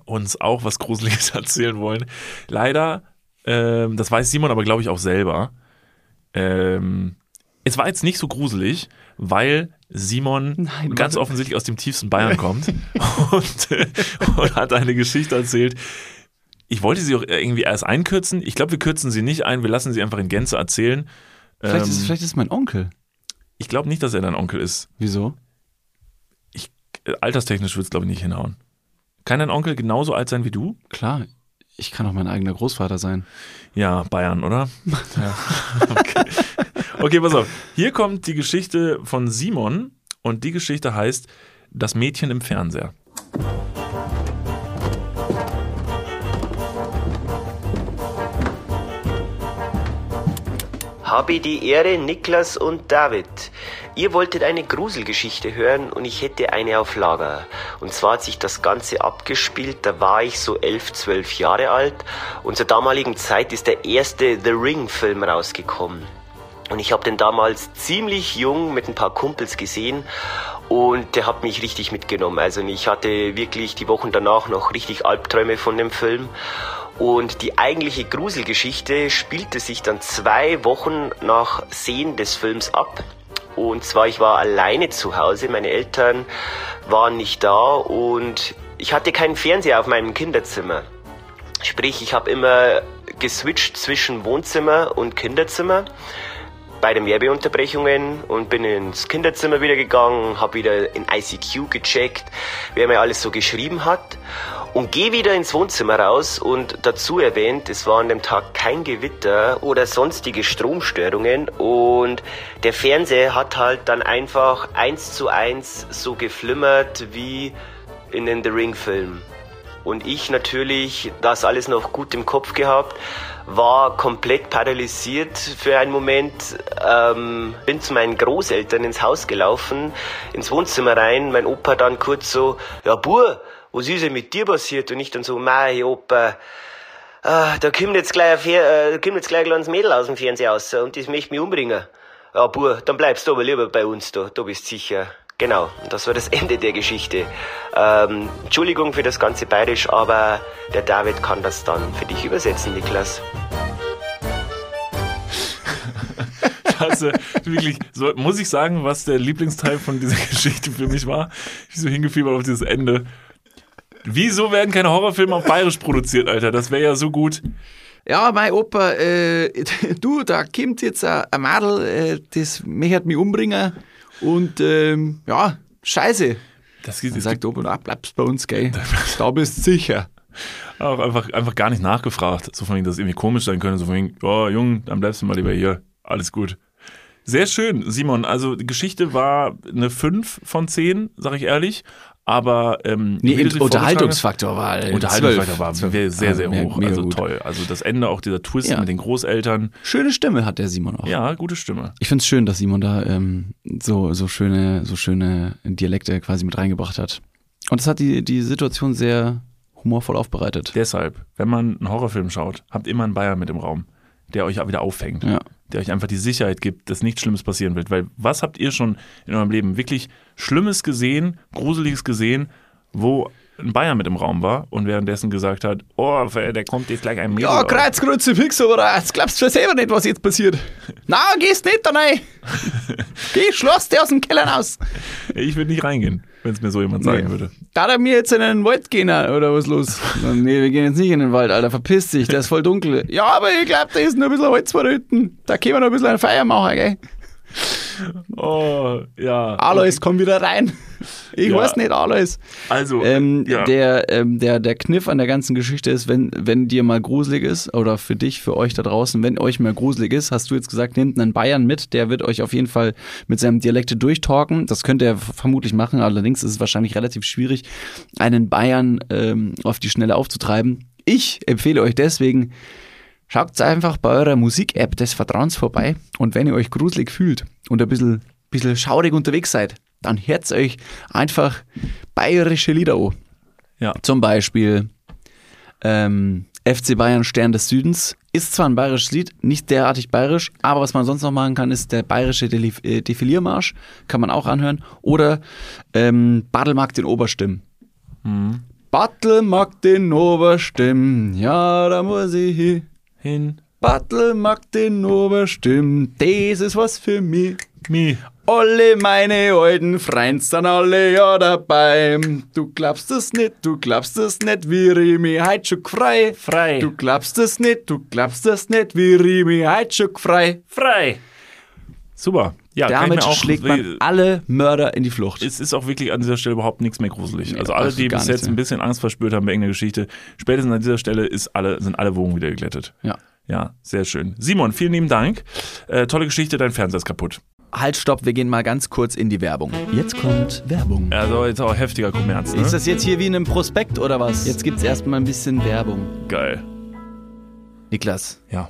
uns auch was Gruseliges erzählen wollen. Leider, ähm, das weiß Simon aber, glaube ich, auch selber. Ähm, es war jetzt nicht so gruselig, weil Simon Nein, ganz offensichtlich aus dem tiefsten Bayern kommt und, äh, und hat eine Geschichte erzählt. Ich wollte sie auch irgendwie erst einkürzen. Ich glaube, wir kürzen sie nicht ein. Wir lassen sie einfach in Gänze erzählen. Vielleicht, Ähm, ist, vielleicht ist es mein Onkel. ich glaube nicht, dass er dein Onkel ist. Wieso? Äh, Alterstechnisch wird es, glaube ich, nicht hinhauen. Kann dein Onkel genauso alt sein wie du? Klar, ich kann auch mein eigener Großvater sein. Ja, Bayern, oder? ja. Okay. okay, pass auf. Hier kommt die Geschichte von Simon und die Geschichte heißt Das Mädchen im Fernseher. Habe die Ehre, Niklas und David. Ihr wolltet eine Gruselgeschichte hören und ich hätte eine auf Lager. Und zwar hat sich das Ganze abgespielt, da war ich so elf, zwölf Jahre alt und zur damaligen Zeit ist der erste The Ring-Film rausgekommen. Und ich habe den damals ziemlich jung mit ein paar Kumpels gesehen und der hat mich richtig mitgenommen. Also ich hatte wirklich die Wochen danach noch richtig Albträume von dem Film. Und die eigentliche Gruselgeschichte spielte sich dann zwei Wochen nach Sehen des Films ab. Und zwar, ich war alleine zu Hause, meine Eltern waren nicht da und ich hatte keinen Fernseher auf meinem Kinderzimmer. Sprich, ich habe immer geswitcht zwischen Wohnzimmer und Kinderzimmer bei den Werbeunterbrechungen und bin ins Kinderzimmer wieder gegangen, habe wieder in ICQ gecheckt, wer mir alles so geschrieben hat und gehe wieder ins Wohnzimmer raus und dazu erwähnt, es war an dem Tag kein Gewitter oder sonstige Stromstörungen und der Fernseher hat halt dann einfach eins zu eins so geflimmert wie in den The Ring Film. Und ich natürlich das alles noch gut im Kopf gehabt, war komplett paralysiert für einen Moment, ähm, bin zu meinen Großeltern ins Haus gelaufen, ins Wohnzimmer rein, mein Opa dann kurz so, ja Bur, was ist denn mit dir passiert? Und ich dann so, mei Opa, ah, da kommt jetzt gleich ein, äh, kommt jetzt gleich ein kleines Mädel aus dem Fernseher raus und das möchte mich umbringen. Ja Bur, dann bleibst du aber lieber bei uns da, du bist sicher. Genau, und das war das Ende der Geschichte. Ähm, Entschuldigung für das ganze Bayerisch, aber der David kann das dann für dich übersetzen, Niklas. Also wirklich, so, muss ich sagen, was der Lieblingsteil von dieser Geschichte für mich war? Ich so hingefiebert auf dieses Ende. Wieso werden keine Horrorfilme auf Bayerisch produziert, Alter? Das wäre ja so gut. Ja, mein Opa, äh, du, da kommt jetzt ein, Madel, äh, das möchte mich umbringen. Und ähm, ja, scheiße. Das gibt, sagt Opa, na, bleibst bei uns, gell? Da bist sicher. auch einfach, einfach gar nicht nachgefragt. So von wegen, dass es irgendwie komisch sein könnte. So von wegen, oh, Jung, dann bleibst du mal lieber hier. Alles gut. Sehr schön, Simon. Also die Geschichte war eine 5 von 10, sag ich ehrlich. Aber ähm, Nee, Unterhaltungsfaktor war. hast- Unterhaltungsfaktor war zwölf. sehr, sehr, hoch. also gut. toll. Also das Ende, auch dieser Twist Ja. mit den Großeltern. Schöne Stimme hat der Simon auch. Ja, gute Stimme. Ich finde es schön, dass Simon da ähm, so, so, schöne, so schöne Dialekte quasi mit reingebracht hat. Und das hat die, die Situation sehr humorvoll aufbereitet. Deshalb, wenn man einen Horrorfilm schaut, habt immer einen Bayer mit im Raum, der euch auch wieder auffängt. Ja. Der euch einfach die Sicherheit gibt, dass nichts Schlimmes passieren wird. Weil was habt ihr schon in eurem Leben wirklich Schlimmes gesehen, Gruseliges gesehen, wo ein Bayer mit im Raum war und währenddessen gesagt hat, oh, der kommt jetzt gleich ein Mädel. Ja, auf. Kreuzkreuze fix, aber jetzt glaubst du schon selber nicht, was jetzt passiert. Na, gehst nicht da rein. Geh, schloss dir aus dem Keller raus. Ich würde nicht reingehen, wenn es mir so jemand sagen Nee. würde. Da er mir jetzt in den Wald gehen, oder was los? nee, wir gehen jetzt nicht in den Wald, Alter, verpiss dich, der ist voll dunkel. Ja, aber ich glaub, da ist noch ein bisschen Holz vor. Da können wir noch ein bisschen ein Feuer machen, gell? Oh, ja. Alois, komm wieder rein. Ich Ja. weiß nicht, Alois. Also, Ähm, ja. der, ähm, der, der Kniff an der ganzen Geschichte ist, wenn, wenn dir mal gruselig ist, oder für dich, für euch da draußen, wenn euch mal gruselig ist, hast du jetzt gesagt, nehmt einen Bayern mit, der wird euch auf jeden Fall mit seinem Dialekte durchtalken. Das könnt ihr vermutlich machen, allerdings ist es wahrscheinlich relativ schwierig, einen Bayern ähm, auf die Schnelle aufzutreiben. Ich empfehle euch deswegen, schaut einfach bei eurer Musik-App des Vertrauens vorbei und wenn ihr euch gruselig fühlt und ein bisschen, bisschen schaurig unterwegs seid, dann hört euch einfach bayerische Lieder an. Ja. Zum Beispiel ähm, FC Bayern Stern des Südens. Ist zwar ein bayerisches Lied, nicht derartig bayerisch, aber was man sonst noch machen kann, ist der bayerische äh, Defiliermarsch. Kann man auch anhören. Oder ähm, Badelmarkt in Oberstimmen. Battlemarkt in Oberstimmen, ja, da muss ich hin. Hin, Battlemarkt in Oberstimmen, das ist was für mich. mi. Alle meine alten Freunde sind alle ja dabei. Du glaubst es nicht, du glaubst es nicht, wie mich heut schon frei. Frei. Du glaubst es nicht, du glaubst es nicht, wie mich heut schon frei. Frei. Super. Ja, Damit auch, schlägt man alle Mörder in die Flucht. es ist auch wirklich an dieser Stelle überhaupt nichts mehr gruselig. Nee, also alle, die bis jetzt mehr. ein bisschen Angst verspürt haben bei irgendeiner Geschichte, spätestens an dieser Stelle ist alle, sind alle Wogen wieder geglättet. Ja. Ja, sehr schön. Simon, vielen lieben Dank. Äh, tolle Geschichte, dein Fernseher ist kaputt. Halt, stopp, wir gehen mal ganz kurz in die Werbung. Jetzt kommt Werbung. Also jetzt auch heftiger Kommerz, ne? Ist das jetzt hier wie in einem Prospekt oder was? Jetzt gibt's erstmal ein bisschen Werbung. geil. Niklas, Ja.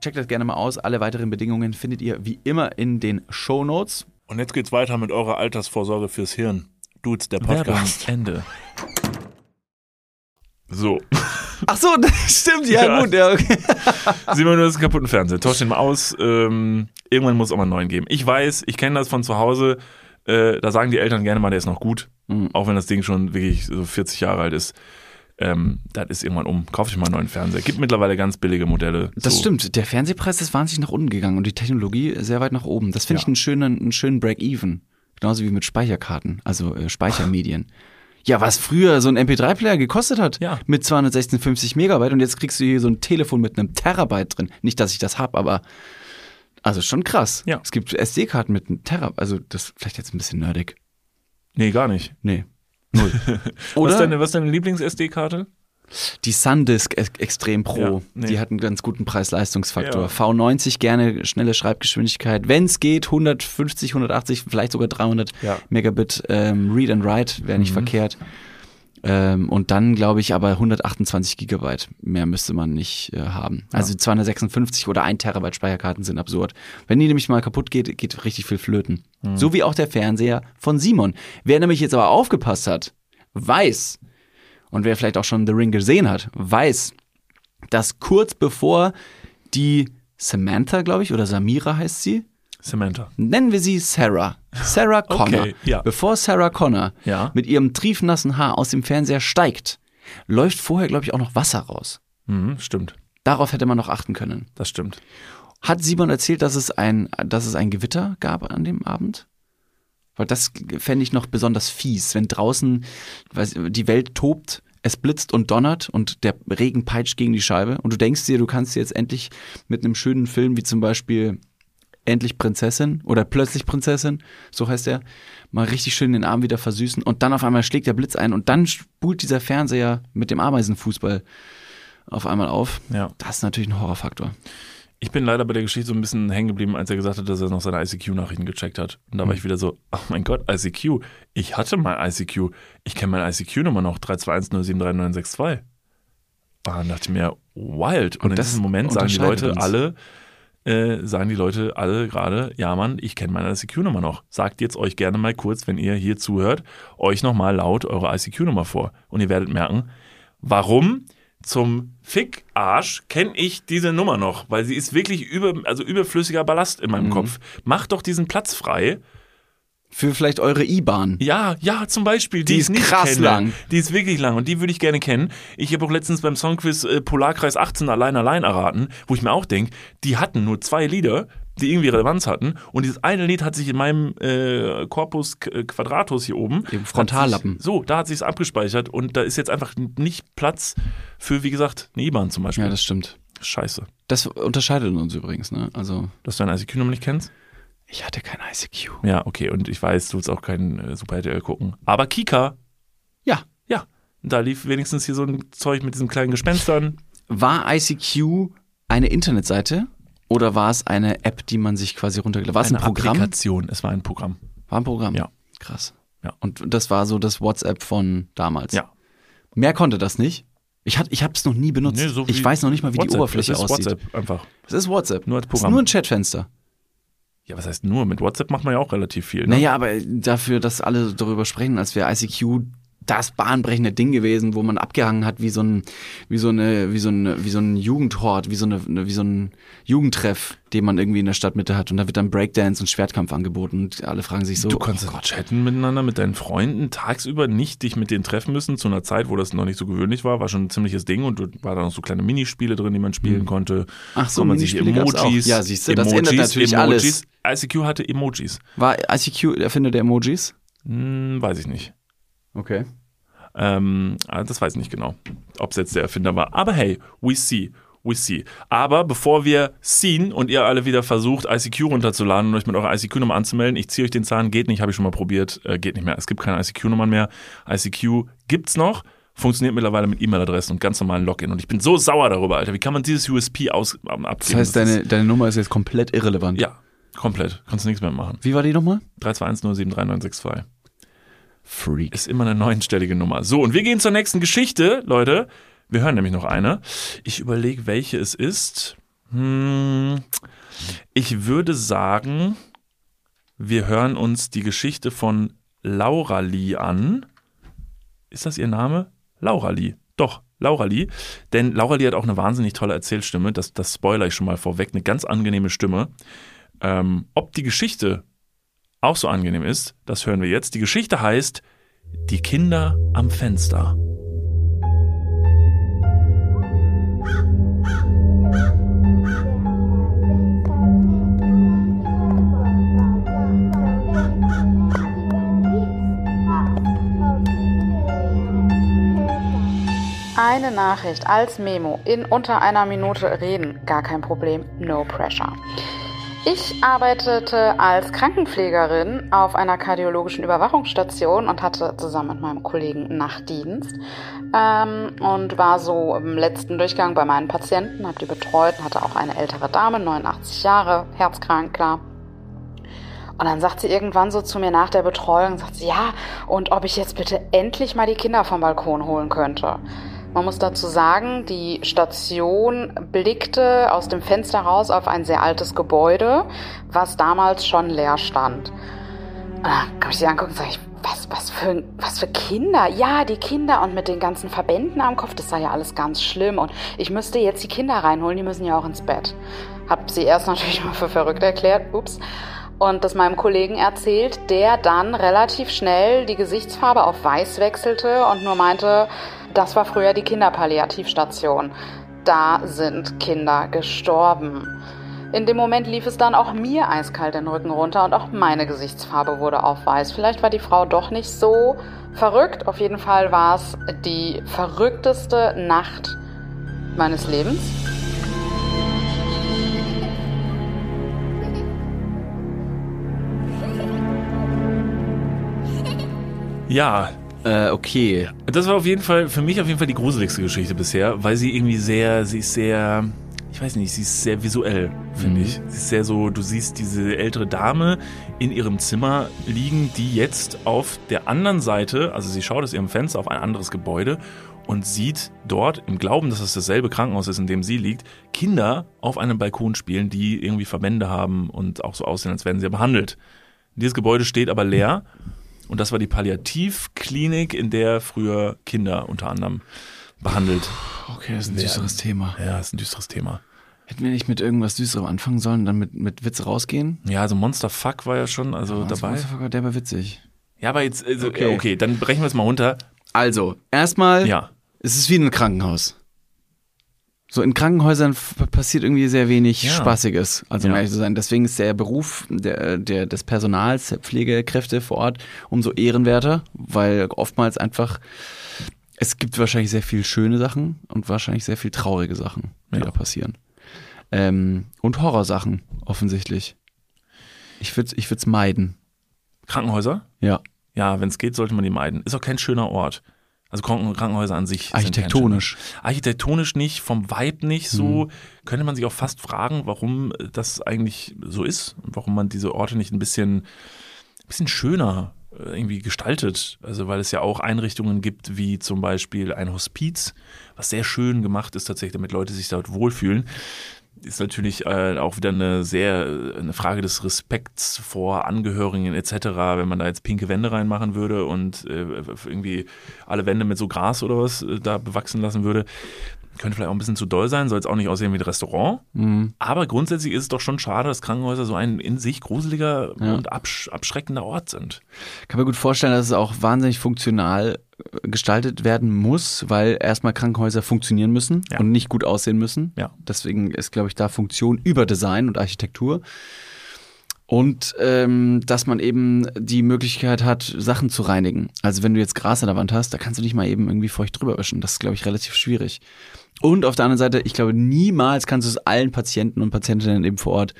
Checkt das gerne mal aus. Alle weiteren Bedingungen findet ihr wie immer in den Show Notes. Und jetzt geht's weiter mit eurer Altersvorsorge fürs Hirn. Dudes, der Podcast. Ende. So. Ach so, das stimmt, ja, Ja. gut. Ja, okay. Simon, du hast einen kaputten Fernseher. Tausch den mal aus. Ähm, irgendwann muss es auch mal einen neuen geben. Ich weiß, ich kenne das von zu Hause. Äh, da sagen die Eltern gerne mal, der ist noch gut. Mhm. Auch wenn das Ding schon wirklich so 40 Jahre alt ist. Ähm, das ist irgendwann um. Kaufe ich mal einen neuen Fernseher. Gibt mittlerweile ganz billige Modelle. Das so. stimmt. Der Fernsehpreis ist wahnsinnig nach unten gegangen und die Technologie sehr weit nach oben. Das finde Ja. ich einen schönen, einen schönen Break-Even. Genauso wie mit Speicherkarten, also äh, Speichermedien. Ja, was früher so ein MP3-Player gekostet hat, Ja. mit 256 Megabyte und jetzt kriegst du hier so ein Telefon mit einem Terabyte drin. Nicht, dass ich das hab, aber also schon krass. Ja. Es gibt SD-Karten mit einem Terabyte, also das ist vielleicht jetzt ein bisschen nerdig. Nee, gar nicht. Nee. Null. Was Oder ist deine, was ist deine Lieblings-SD-Karte? die SanDisk Ex- Extrem Pro, Ja, nee. die hat einen ganz guten Preis-Leistungsfaktor. Ja. V90 gerne schnelle Schreibgeschwindigkeit, wenn es geht, 150, 180, vielleicht sogar 300 Ja. Megabit ähm, Read and Write, wäre nicht Mhm. verkehrt. Ähm, und dann glaube ich aber 128 Gigabyte. Mehr müsste man nicht äh, haben. Also 256 oder 1 Terabyte Speicherkarten sind absurd. Wenn die nämlich mal kaputt geht, geht richtig viel flöten. Mhm. So wie auch der Fernseher von Simon. Wer nämlich jetzt aber aufgepasst hat, weiß, und wer vielleicht auch schon The Ring gesehen hat, weiß, dass kurz bevor die Samantha, glaube ich, oder Samira heißt sie, Samantha. nennen wir sie Sarah. Sarah Connor. Okay, ja. Bevor Sarah Connor Ja. mit ihrem triefnassen Haar aus dem Fernseher steigt, läuft vorher, glaube ich, auch noch Wasser raus. Mhm, stimmt. Darauf hätte man noch achten können. Das stimmt. Hat Simon erzählt, dass es ein, dass es ein Gewitter gab an dem Abend? Weil das fände ich noch besonders fies, wenn draußen weiß, die Welt tobt, es blitzt und donnert und der Regen peitscht gegen die Scheibe und du denkst dir, du kannst jetzt endlich mit einem schönen Film wie zum Beispiel Endlich Prinzessin oder Plötzlich Prinzessin, so heißt er, mal richtig schön den Arm wieder versüßen und dann auf einmal schlägt der Blitz ein und dann spult dieser Fernseher mit dem Ameisenfußball auf einmal auf. Ja. Das ist natürlich ein Horrorfaktor. Ich bin leider bei der Geschichte so ein bisschen hängen geblieben, als er gesagt hat, dass er noch seine ICQ-Nachrichten gecheckt hat. Und da war ich wieder so, oh mein Gott, ICQ. Ich hatte mal ICQ. Ich kenne meine ICQ-Nummer noch, 321073962. Ah, dachte mir, wild. Und, Und in diesem Moment sagen die Leute uns. alle, äh, sagen die Leute alle gerade, ja Mann, ich kenne meine ICQ-Nummer noch. Sagt jetzt euch gerne mal kurz, wenn ihr hier zuhört, euch nochmal laut eure ICQ-Nummer vor. Und ihr werdet merken, warum zum Fickarsch kenne ich diese Nummer noch, weil sie ist wirklich über, also überflüssiger Ballast in meinem Mhm. Kopf. Macht doch diesen Platz frei. Für vielleicht eure IBAN. Ja, ja, zum Beispiel. Die, Die ist nicht krass kenne. lang. Die ist wirklich lang und die würde ich gerne kennen. Ich habe auch letztens beim Songquiz äh, Polarkreis 18 allein allein erraten, wo ich mir auch denke, die hatten nur zwei Lieder, die irgendwie Relevanz hatten und dieses eine Lied hat sich in meinem äh, Corpus äh, Quadratus hier oben Im Frontallappen. Sich, so, da hat sich abgespeichert und da ist jetzt einfach nicht Platz für, wie gesagt, eine IBAN zum Beispiel. Ja, das stimmt. Scheiße. Das unterscheidet uns übrigens, ne? Also, Dass du deine ICQ-Nummer nicht kennst? Ich hatte kein ICQ. Ja, okay. Und ich weiß, du willst auch kein äh, Super RTL gucken. Aber Kika, Ja. ja. Da lief wenigstens hier so ein Zeug mit diesen kleinen Gespenstern. War ICQ eine Internetseite oder war es eine App, die man sich quasi runtergeladen War es ein Eine Programm? Applikation. Es war ein Programm. War ein Programm? Ja. Krass. Ja. Und das war so das WhatsApp von damals. Ja. Mehr konnte das nicht. Ich, hat, ich habe es noch nie benutzt. Nee, so ich weiß noch nicht mal, wie die WhatsApp. Oberfläche es ist aussieht. WhatsApp einfach. Es ist WhatsApp. Nur als Es ist Programm. nur ein Chatfenster. Ja, was heißt nur? Mit WhatsApp macht man ja auch relativ viel. Ne? Naja, aber dafür, dass alle darüber sprechen, als wäre ICQ das bahnbrechende Ding gewesen, wo man abgehangen hat wie so ein, wie so eine, wie so ein, wie so ein Jugendhort, wie so eine, wie so ein Jugendtreff, den man irgendwie in der Stadtmitte hat. Und da wird dann Breakdance und Schwertkampf angeboten und alle fragen sich so. du kannst oh Gott. chatten miteinander mit deinen Freunden, tagsüber nicht dich mit denen treffen müssen, zu einer Zeit, wo das noch nicht so gewöhnlich war, war schon ein ziemliches Ding und du war da noch so kleine Minispiele drin, die man spielen konnte. Ach so, man sich Emojis. Ja, siehst du, das ändert natürlich Emojis. ICQ hatte Emojis. War ICQ der Erfinder der Emojis? Hm, weiß ich nicht. Okay. Ähm, ah, das weiß ich nicht genau, ob es jetzt der Erfinder war. Aber hey, we see. We see. Aber bevor wir sehen und ihr alle wieder versucht, ICQ runterzuladen und euch mit eurer ICQ-Nummer anzumelden, ich ziehe euch den Zahn, geht nicht, habe ich schon mal probiert, äh, geht nicht mehr. Es gibt keine ICQ-Nummern mehr. ICQ gibt's noch, funktioniert mittlerweile mit E-Mail-Adressen und ganz normalen Login. Und ich bin so sauer darüber, Alter. Wie kann man dieses USP aus, ähm, Das abziehen? heißt, deine, deine Nummer ist jetzt komplett irrelevant. ja, komplett. Kannst du nichts mehr machen. Wie war die nochmal? 321073962. Freak. Ist immer eine neunstellige Nummer. So, und wir gehen zur nächsten Geschichte, Leute. Wir hören nämlich noch eine. Ich überlege, welche es ist. Hm, ich würde sagen, wir hören uns die Geschichte von Laura Lee an. Ist das ihr Name? Laura Lee. Doch, Laura Lee. Denn Laura Lee hat auch eine wahnsinnig tolle Erzählstimme. Das, das spoiler ich schon mal vorweg. Eine ganz angenehme Stimme. Ähm, ob die Geschichte auch so angenehm ist, das hören wir jetzt. Die Geschichte heißt Die Kinder am Fenster. Eine Nachricht als Memo in unter einer Minute reden, gar kein Problem, no pressure. Ich arbeitete als Krankenpflegerin auf einer kardiologischen Überwachungsstation und hatte zusammen mit meinem Kollegen Nachtdienst ähm, und war so im letzten Durchgang bei meinen Patienten, habe die betreut und hatte auch eine ältere Dame, 89 Jahre, herzkrank, klar. Und dann sagt sie irgendwann so zu mir nach der Betreuung, sagt sie, ja, und ob ich jetzt bitte endlich mal die Kinder vom Balkon holen könnte. Man muss dazu sagen, die Station blickte aus dem Fenster raus auf ein sehr altes Gebäude, was damals schon leer stand. Und dann kann ich sie angucken und sage ich, was, was, für, was für Kinder? Ja, die Kinder und mit den ganzen Verbänden am Kopf, das sei ja alles ganz schlimm. Und ich müsste jetzt die Kinder reinholen, die müssen ja auch ins Bett. Hab sie erst natürlich mal für verrückt erklärt, ups. Und das meinem Kollegen erzählt, der dann relativ schnell die Gesichtsfarbe auf weiß wechselte und nur meinte, das war früher die Kinderpalliativstation. Da sind Kinder gestorben. In dem Moment lief es dann auch mir eiskalt den Rücken runter und auch meine Gesichtsfarbe wurde auf weiß. Vielleicht war die Frau doch nicht so verrückt. Auf jeden Fall war es die verrückteste Nacht meines Lebens. Ja, Äh, okay. das war auf jeden Fall, für mich auf jeden Fall die gruseligste Geschichte bisher, weil sie irgendwie sehr, sie ist sehr, ich weiß nicht, sie ist sehr visuell, finde ich. Sie ist sehr so, du siehst diese ältere Dame in ihrem Zimmer liegen, die jetzt auf der anderen Seite, also sie schaut aus ihrem Fenster auf ein anderes Gebäude und sieht dort, im Glauben, dass es dasselbe Krankenhaus ist, in dem sie liegt, Kinder auf einem Balkon spielen, die irgendwie Verbände haben und auch so aussehen, als werden sie behandelt. Dieses Gebäude steht aber leer. Und das war die Palliativklinik, in der früher Kinder unter anderem behandelt. Okay, das ist ein werden. düsteres Thema. Ja, ist ein düsteres Thema. Hätten wir nicht mit irgendwas Düsterem anfangen sollen, dann mit, mit Witz rausgehen? Ja, also Monster Fuck war ja schon also Das dabei. war der war witzig. Ja, aber jetzt, also, Okay. okay. okay, dann brechen wir es mal runter. Also, erstmal, Ja. es ist wie ein Krankenhaus. So in Krankenhäusern passiert irgendwie sehr wenig Ja. Spaßiges, also um Ja. ehrlich zu sein. Deswegen ist der Beruf der, der, des Personals, der Pflegekräfte vor Ort umso ehrenwerter, weil oftmals einfach, es gibt wahrscheinlich sehr viel schöne Sachen und wahrscheinlich sehr viel traurige Sachen, die Ja. da passieren. Ähm, und Horrorsachen, offensichtlich. Ich würde es ich würd's meiden. Krankenhäuser? Ja. Ja, wenn es geht, sollte man die meiden. Ist auch kein schöner Ort. Also Kranken- Krankenhäuser an sich. Architektonisch. Architektonisch nicht, vom Vibe nicht so. Könnte man sich auch fast fragen, warum das eigentlich so ist und warum man diese Orte nicht ein bisschen, ein bisschen schöner äh, irgendwie gestaltet. Also weil es ja auch Einrichtungen gibt, wie zum Beispiel ein Hospiz, was sehr schön gemacht ist tatsächlich, damit Leute sich dort wohlfühlen. Ist natürlich äh, auch wieder eine sehr eine Frage des Respekts vor Angehörigen etc. Wenn man da jetzt pinke Wände reinmachen würde und äh, irgendwie alle Wände mit so Gras oder was äh, da bewachsen lassen würde, könnte vielleicht auch ein bisschen zu doll sein, soll jetzt auch nicht aussehen wie ein Restaurant. Mhm. Aber grundsätzlich ist es doch schon schade, dass Krankenhäuser so ein in sich gruseliger Ja. und absch abschreckender Ort sind. kann mir gut vorstellen, dass es auch wahnsinnig funktional gestaltet werden muss, weil erstmal Krankenhäuser funktionieren müssen Ja. und nicht gut aussehen müssen. Ja. Deswegen ist, glaube ich, da Funktion über Design und Architektur. Und ähm, dass man eben die Möglichkeit hat, Sachen zu reinigen. Also wenn du jetzt Gras an der Wand hast, da kannst du nicht mal eben irgendwie feucht drüber wischen. Das ist, glaube ich, relativ schwierig. Und auf der anderen Seite, ich glaube, niemals kannst du es allen Patienten und Patientinnen eben vor Ort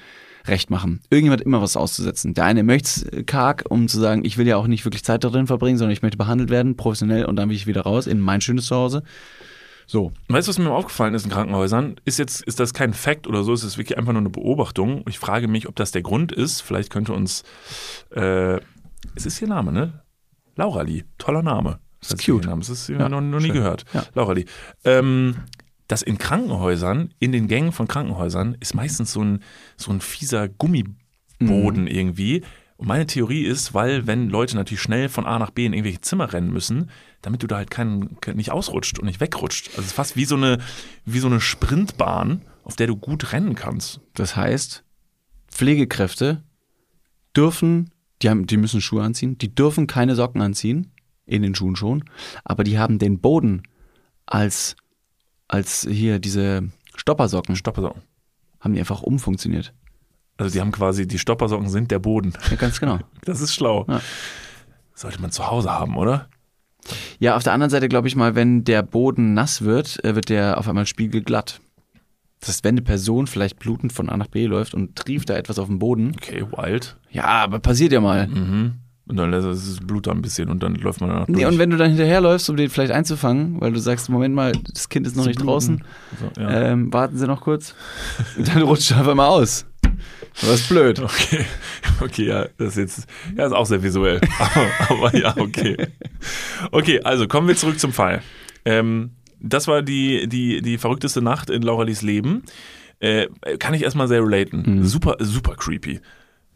recht machen. Irgendjemand hat immer was auszusetzen. Der eine möchte es karg, um zu sagen, ich will ja auch nicht wirklich Zeit darin verbringen, sondern ich möchte behandelt werden, professionell und dann will ich wieder raus in mein schönes Zuhause. So. Weißt du, was mir aufgefallen ist in Krankenhäusern? Ist jetzt, ist das kein Fact oder so, es ist wirklich einfach nur eine Beobachtung. Ich frage mich, ob das der Grund ist. Vielleicht könnte uns, äh, es ist ihr Name, ne? Laura Lee. Toller Name. Ist Das cute. ihr Name. Das ist Ja, noch, noch nie schön. gehört. Ja. Laura Lee. Ähm, dass in Krankenhäusern, in den Gängen von Krankenhäusern, ist meistens so ein, so ein fieser Gummiboden irgendwie. Und meine Theorie ist, weil wenn Leute natürlich schnell von A nach B in irgendwelche Zimmer rennen müssen, damit du da halt keinen, kein- nicht ausrutscht und nicht wegrutscht. Also es ist fast wie so eine, wie so eine Sprintbahn, auf der du gut rennen kannst. Das heißt, Pflegekräfte dürfen, die, haben, die müssen Schuhe anziehen, die dürfen keine Socken anziehen in den Schuhen schon, aber die haben den Boden als, als hier diese Stoppersocken, Stoppersocken. haben die einfach umfunktioniert. Also die haben quasi, die Stoppersocken sind der Boden. Ja, ganz genau. Das ist schlau. Ja. Sollte man zu Hause haben, oder? Ja, auf der anderen Seite glaube ich mal, wenn der Boden nass wird, äh, wird der auf einmal spiegelglatt. Das heißt, wenn eine Person vielleicht blutend von A nach B läuft und trieft da etwas auf den Boden, Okay, wild. ja, aber passiert ja mal. Mhm. Und dann lässt es das Blut da ein bisschen und dann läuft man danach Nee, durch. und wenn du dann hinterherläufst, um den vielleicht einzufangen, weil du sagst, Moment mal, das Kind ist noch nicht draußen, So, ja. ähm, warten Sie noch kurz, und dann rutscht er einfach mal aus. Das ist blöd. Okay, okay, ja, das ist jetzt, ja, ist auch sehr visuell. aber, aber ja, okay. Okay, also kommen wir zurück zum Fall. Ähm, das war die, die, die verrückteste Nacht in Lauralies Leben. Äh, kann ich erstmal sehr relaten. Super, super creepy.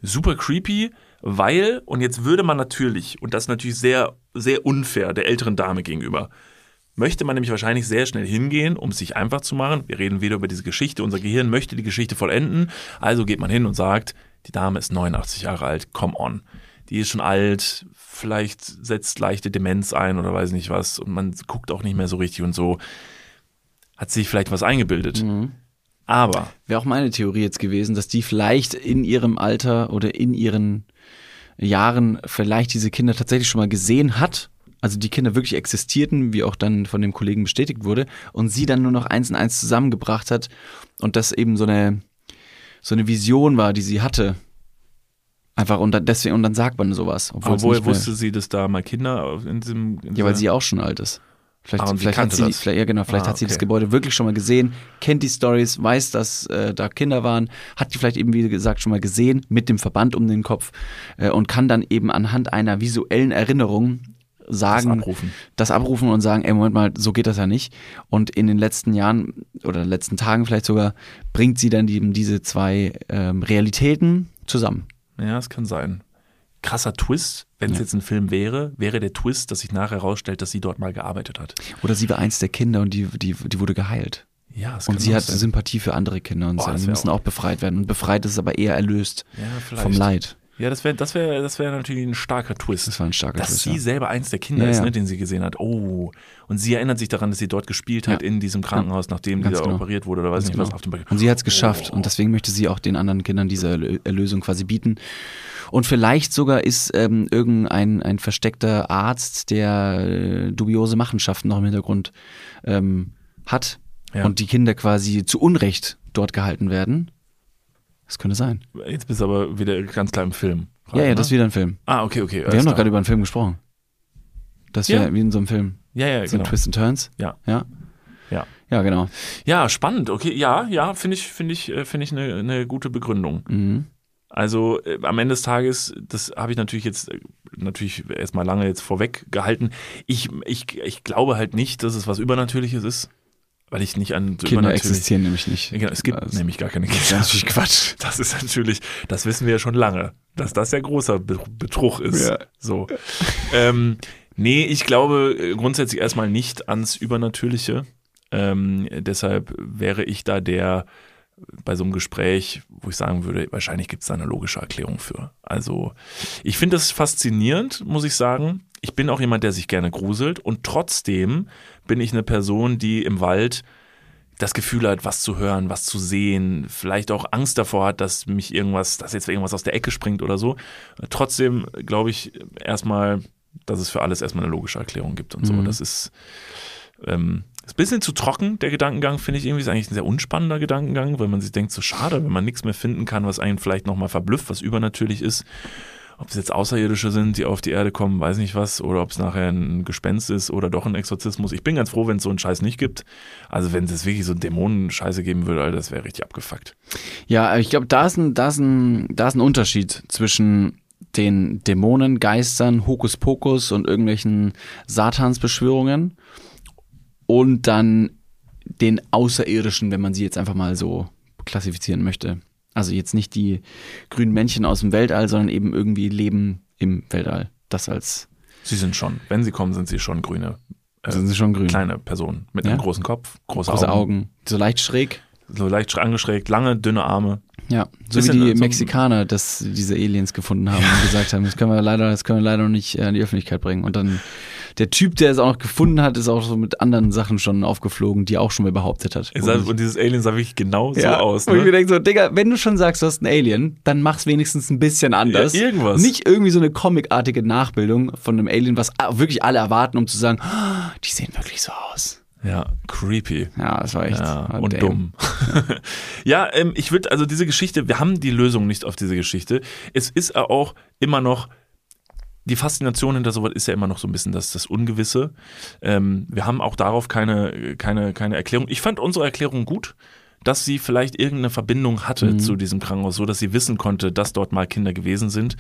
Super creepy, weil, und jetzt würde man natürlich, und das ist natürlich sehr, sehr unfair der älteren Dame gegenüber, möchte man nämlich wahrscheinlich sehr schnell hingehen, um es sich einfach zu machen. Wir reden wieder über diese Geschichte. Unser Gehirn möchte die Geschichte vollenden. Also geht man hin und sagt, die Dame ist 89 Jahre alt, come on. Die ist schon alt, vielleicht setzt leichte Demenz ein oder weiß nicht was und man guckt auch nicht mehr so richtig und so. Hat sich vielleicht was eingebildet. Aber Wäre auch meine Theorie jetzt gewesen, dass die vielleicht in ihrem Alter oder in ihren Jahren vielleicht diese Kinder tatsächlich schon mal gesehen hat. Also die Kinder wirklich existierten, wie auch dann von dem Kollegen bestätigt wurde, und sie dann nur noch eins und eins zusammengebracht hat und das eben so eine, so eine Vision war, die sie hatte. Einfach und dann, deswegen, und dann sagt man sowas. Obwohl aber woher wusste sie, dass da mal Kinder in diesem. In Ja, weil sie auch schon alt ist. Vielleicht, Ah, vielleicht hat sie, das. vielleicht, ja genau, vielleicht Ah, hat sie das okay. Gebäude wirklich schon mal gesehen, kennt die Stories, weiß, dass äh, da Kinder waren, hat die vielleicht eben, wie gesagt, schon mal gesehen mit dem Verband um den Kopf äh, und kann dann eben anhand einer visuellen Erinnerung sagen, Das abrufen. das abrufen und sagen, ey, Moment mal, so geht das ja nicht. Und in den letzten Jahren oder letzten Tagen vielleicht sogar bringt sie dann eben diese zwei ähm, Realitäten zusammen. Ja, es kann sein. Krasser Twist, wenn es Ja. jetzt ein Film wäre, wäre der Twist, dass sich nachher herausstellt, dass sie dort mal gearbeitet hat. Oder sie war eins der Kinder und die, die, die wurde geheilt. Ja, es Und sie hat sein. Sympathie für andere Kinder und Boah, so. das wär müssen auch- auch befreit werden. Und befreit ist aber eher erlöst Ja, vom Leid. Ja, das wäre das wär, das wär natürlich ein starker Twist. Das war ein starker dass Twist, sie ja. selber eins der Kinder Ja, ist. Ne, den sie gesehen hat. Oh. Und sie erinnert sich daran, dass sie dort gespielt hat in diesem Krankenhaus, nachdem Ganz genau. operiert wurde oder weiß Ganz nicht was genau. auf dem Be Und sie hat es geschafft. Oh. Und deswegen möchte sie auch den anderen Kindern diese Erlö- Erlösung quasi bieten. Und vielleicht sogar ist ähm, irgendein ein versteckter Arzt, der äh, dubiose Machenschaften noch im Hintergrund ähm, hat. Ja. Und die Kinder quasi zu Unrecht dort gehalten werden. Das könnte sein. Jetzt bist du aber wieder ganz klar im Film. ja, ja, ne? das ist wieder ein Film. Ah, okay, okay. Wir haben doch gerade über einen Film gesprochen. Das wäre Ja. wie in so einem Film. Ja, ja, So genau. Twist and Turns. Ja. Ja. Ja. Ja, genau. Ja, spannend. Okay, ja, ja, finde ich, finde ich, äh, finde ich eine, eine gute Begründung. Mhm. Also äh, am Ende des Tages, das habe ich natürlich jetzt äh, natürlich erstmal lange jetzt vorweg gehalten. Ich, ich, ich glaube halt nicht, dass es was Übernatürliches ist, weil ich nicht an so Kinder existieren nämlich nicht. Genau, es gibt Also, nämlich gar keine Das ist Kinder. natürlich Quatsch. Das ist natürlich, das wissen wir ja schon lange, dass das ja großer Be- Betrug ist. Ja. So. ähm, nee, ich glaube äh, grundsätzlich erstmal nicht ans Übernatürliche. Ähm, deshalb wäre ich da der bei so einem Gespräch, wo ich sagen würde, wahrscheinlich gibt es da eine logische Erklärung für. Also ich finde das faszinierend, muss ich sagen. Ich bin auch jemand, der sich gerne gruselt und trotzdem bin ich eine Person, die im Wald das Gefühl hat, was zu hören, was zu sehen, vielleicht auch Angst davor hat, dass mich irgendwas, dass jetzt irgendwas aus der Ecke springt oder so. Trotzdem glaube ich erstmal, dass es für alles erstmal eine logische Erklärung gibt und so. Mhm. Das ist, ähm, ist ein bisschen zu trocken, der Gedankengang, finde ich irgendwie. Ist eigentlich ein sehr unspannender Gedankengang, weil man sich denkt, so schade, wenn man nichts mehr finden kann, was einen vielleicht nochmal verblüfft, was übernatürlich ist. Ob es jetzt Außerirdische sind, die auf die Erde kommen, weiß nicht was, oder ob es nachher ein Gespenst ist oder doch ein Exorzismus. Ich bin ganz froh, wenn es so einen Scheiß nicht gibt. Also wenn es wirklich so Dämonen-Scheiße geben würde, Alter, das wäre richtig abgefuckt. Ja, ich glaube, da ist ein, da da ist ein Unterschied zwischen den Dämonen, Geistern, Hokuspokus und irgendwelchen Satansbeschwörungen und dann den Außerirdischen, wenn man sie jetzt einfach mal so klassifizieren möchte. Also jetzt nicht die grünen Männchen aus dem Weltall, sondern eben irgendwie Leben im Weltall. Das als Sie sind schon, wenn sie kommen, sind sie schon grüne, äh, sind sie schon grün. kleine Personen mit Ja? einem großen Kopf, große, Große Augen, Augen, so leicht schräg. so leicht sch- angeschrägt, lange, dünne Arme. Ja, so Bisschen wie die so- Mexikaner, dass diese Aliens gefunden haben und gesagt haben, das können wir leider, das können wir leider noch nicht äh, in die Öffentlichkeit bringen. Und dann der Typ, der es auch noch gefunden hat, ist auch so mit anderen Sachen schon aufgeflogen, die er auch schon mal behauptet hat. Sah, und dieses Alien sah wirklich genau so ja, aus. Und ich mir Ne? denke so, Digga, wenn du schon sagst, du hast ein Alien, dann mach's wenigstens ein bisschen anders. Ja, irgendwas. Nicht irgendwie so eine comicartige Nachbildung von einem Alien, was wirklich alle erwarten, um zu sagen, "Ah, die sehen wirklich so aus. Ja, creepy. Ja, das war echt. Ja, und damn. dumm. ja, ähm, ich würde, also diese Geschichte, wir haben die Lösung nicht auf diese Geschichte. Es ist auch immer noch, die Faszination hinter sowas ist ja immer noch so ein bisschen das, das Ungewisse. Ähm, wir haben auch darauf keine, keine, keine Erklärung. Ich fand unsere Erklärung gut, dass sie vielleicht irgendeine Verbindung hatte Mhm. zu diesem Krankenhaus, so dass sie wissen konnte, dass dort mal Kinder gewesen sind.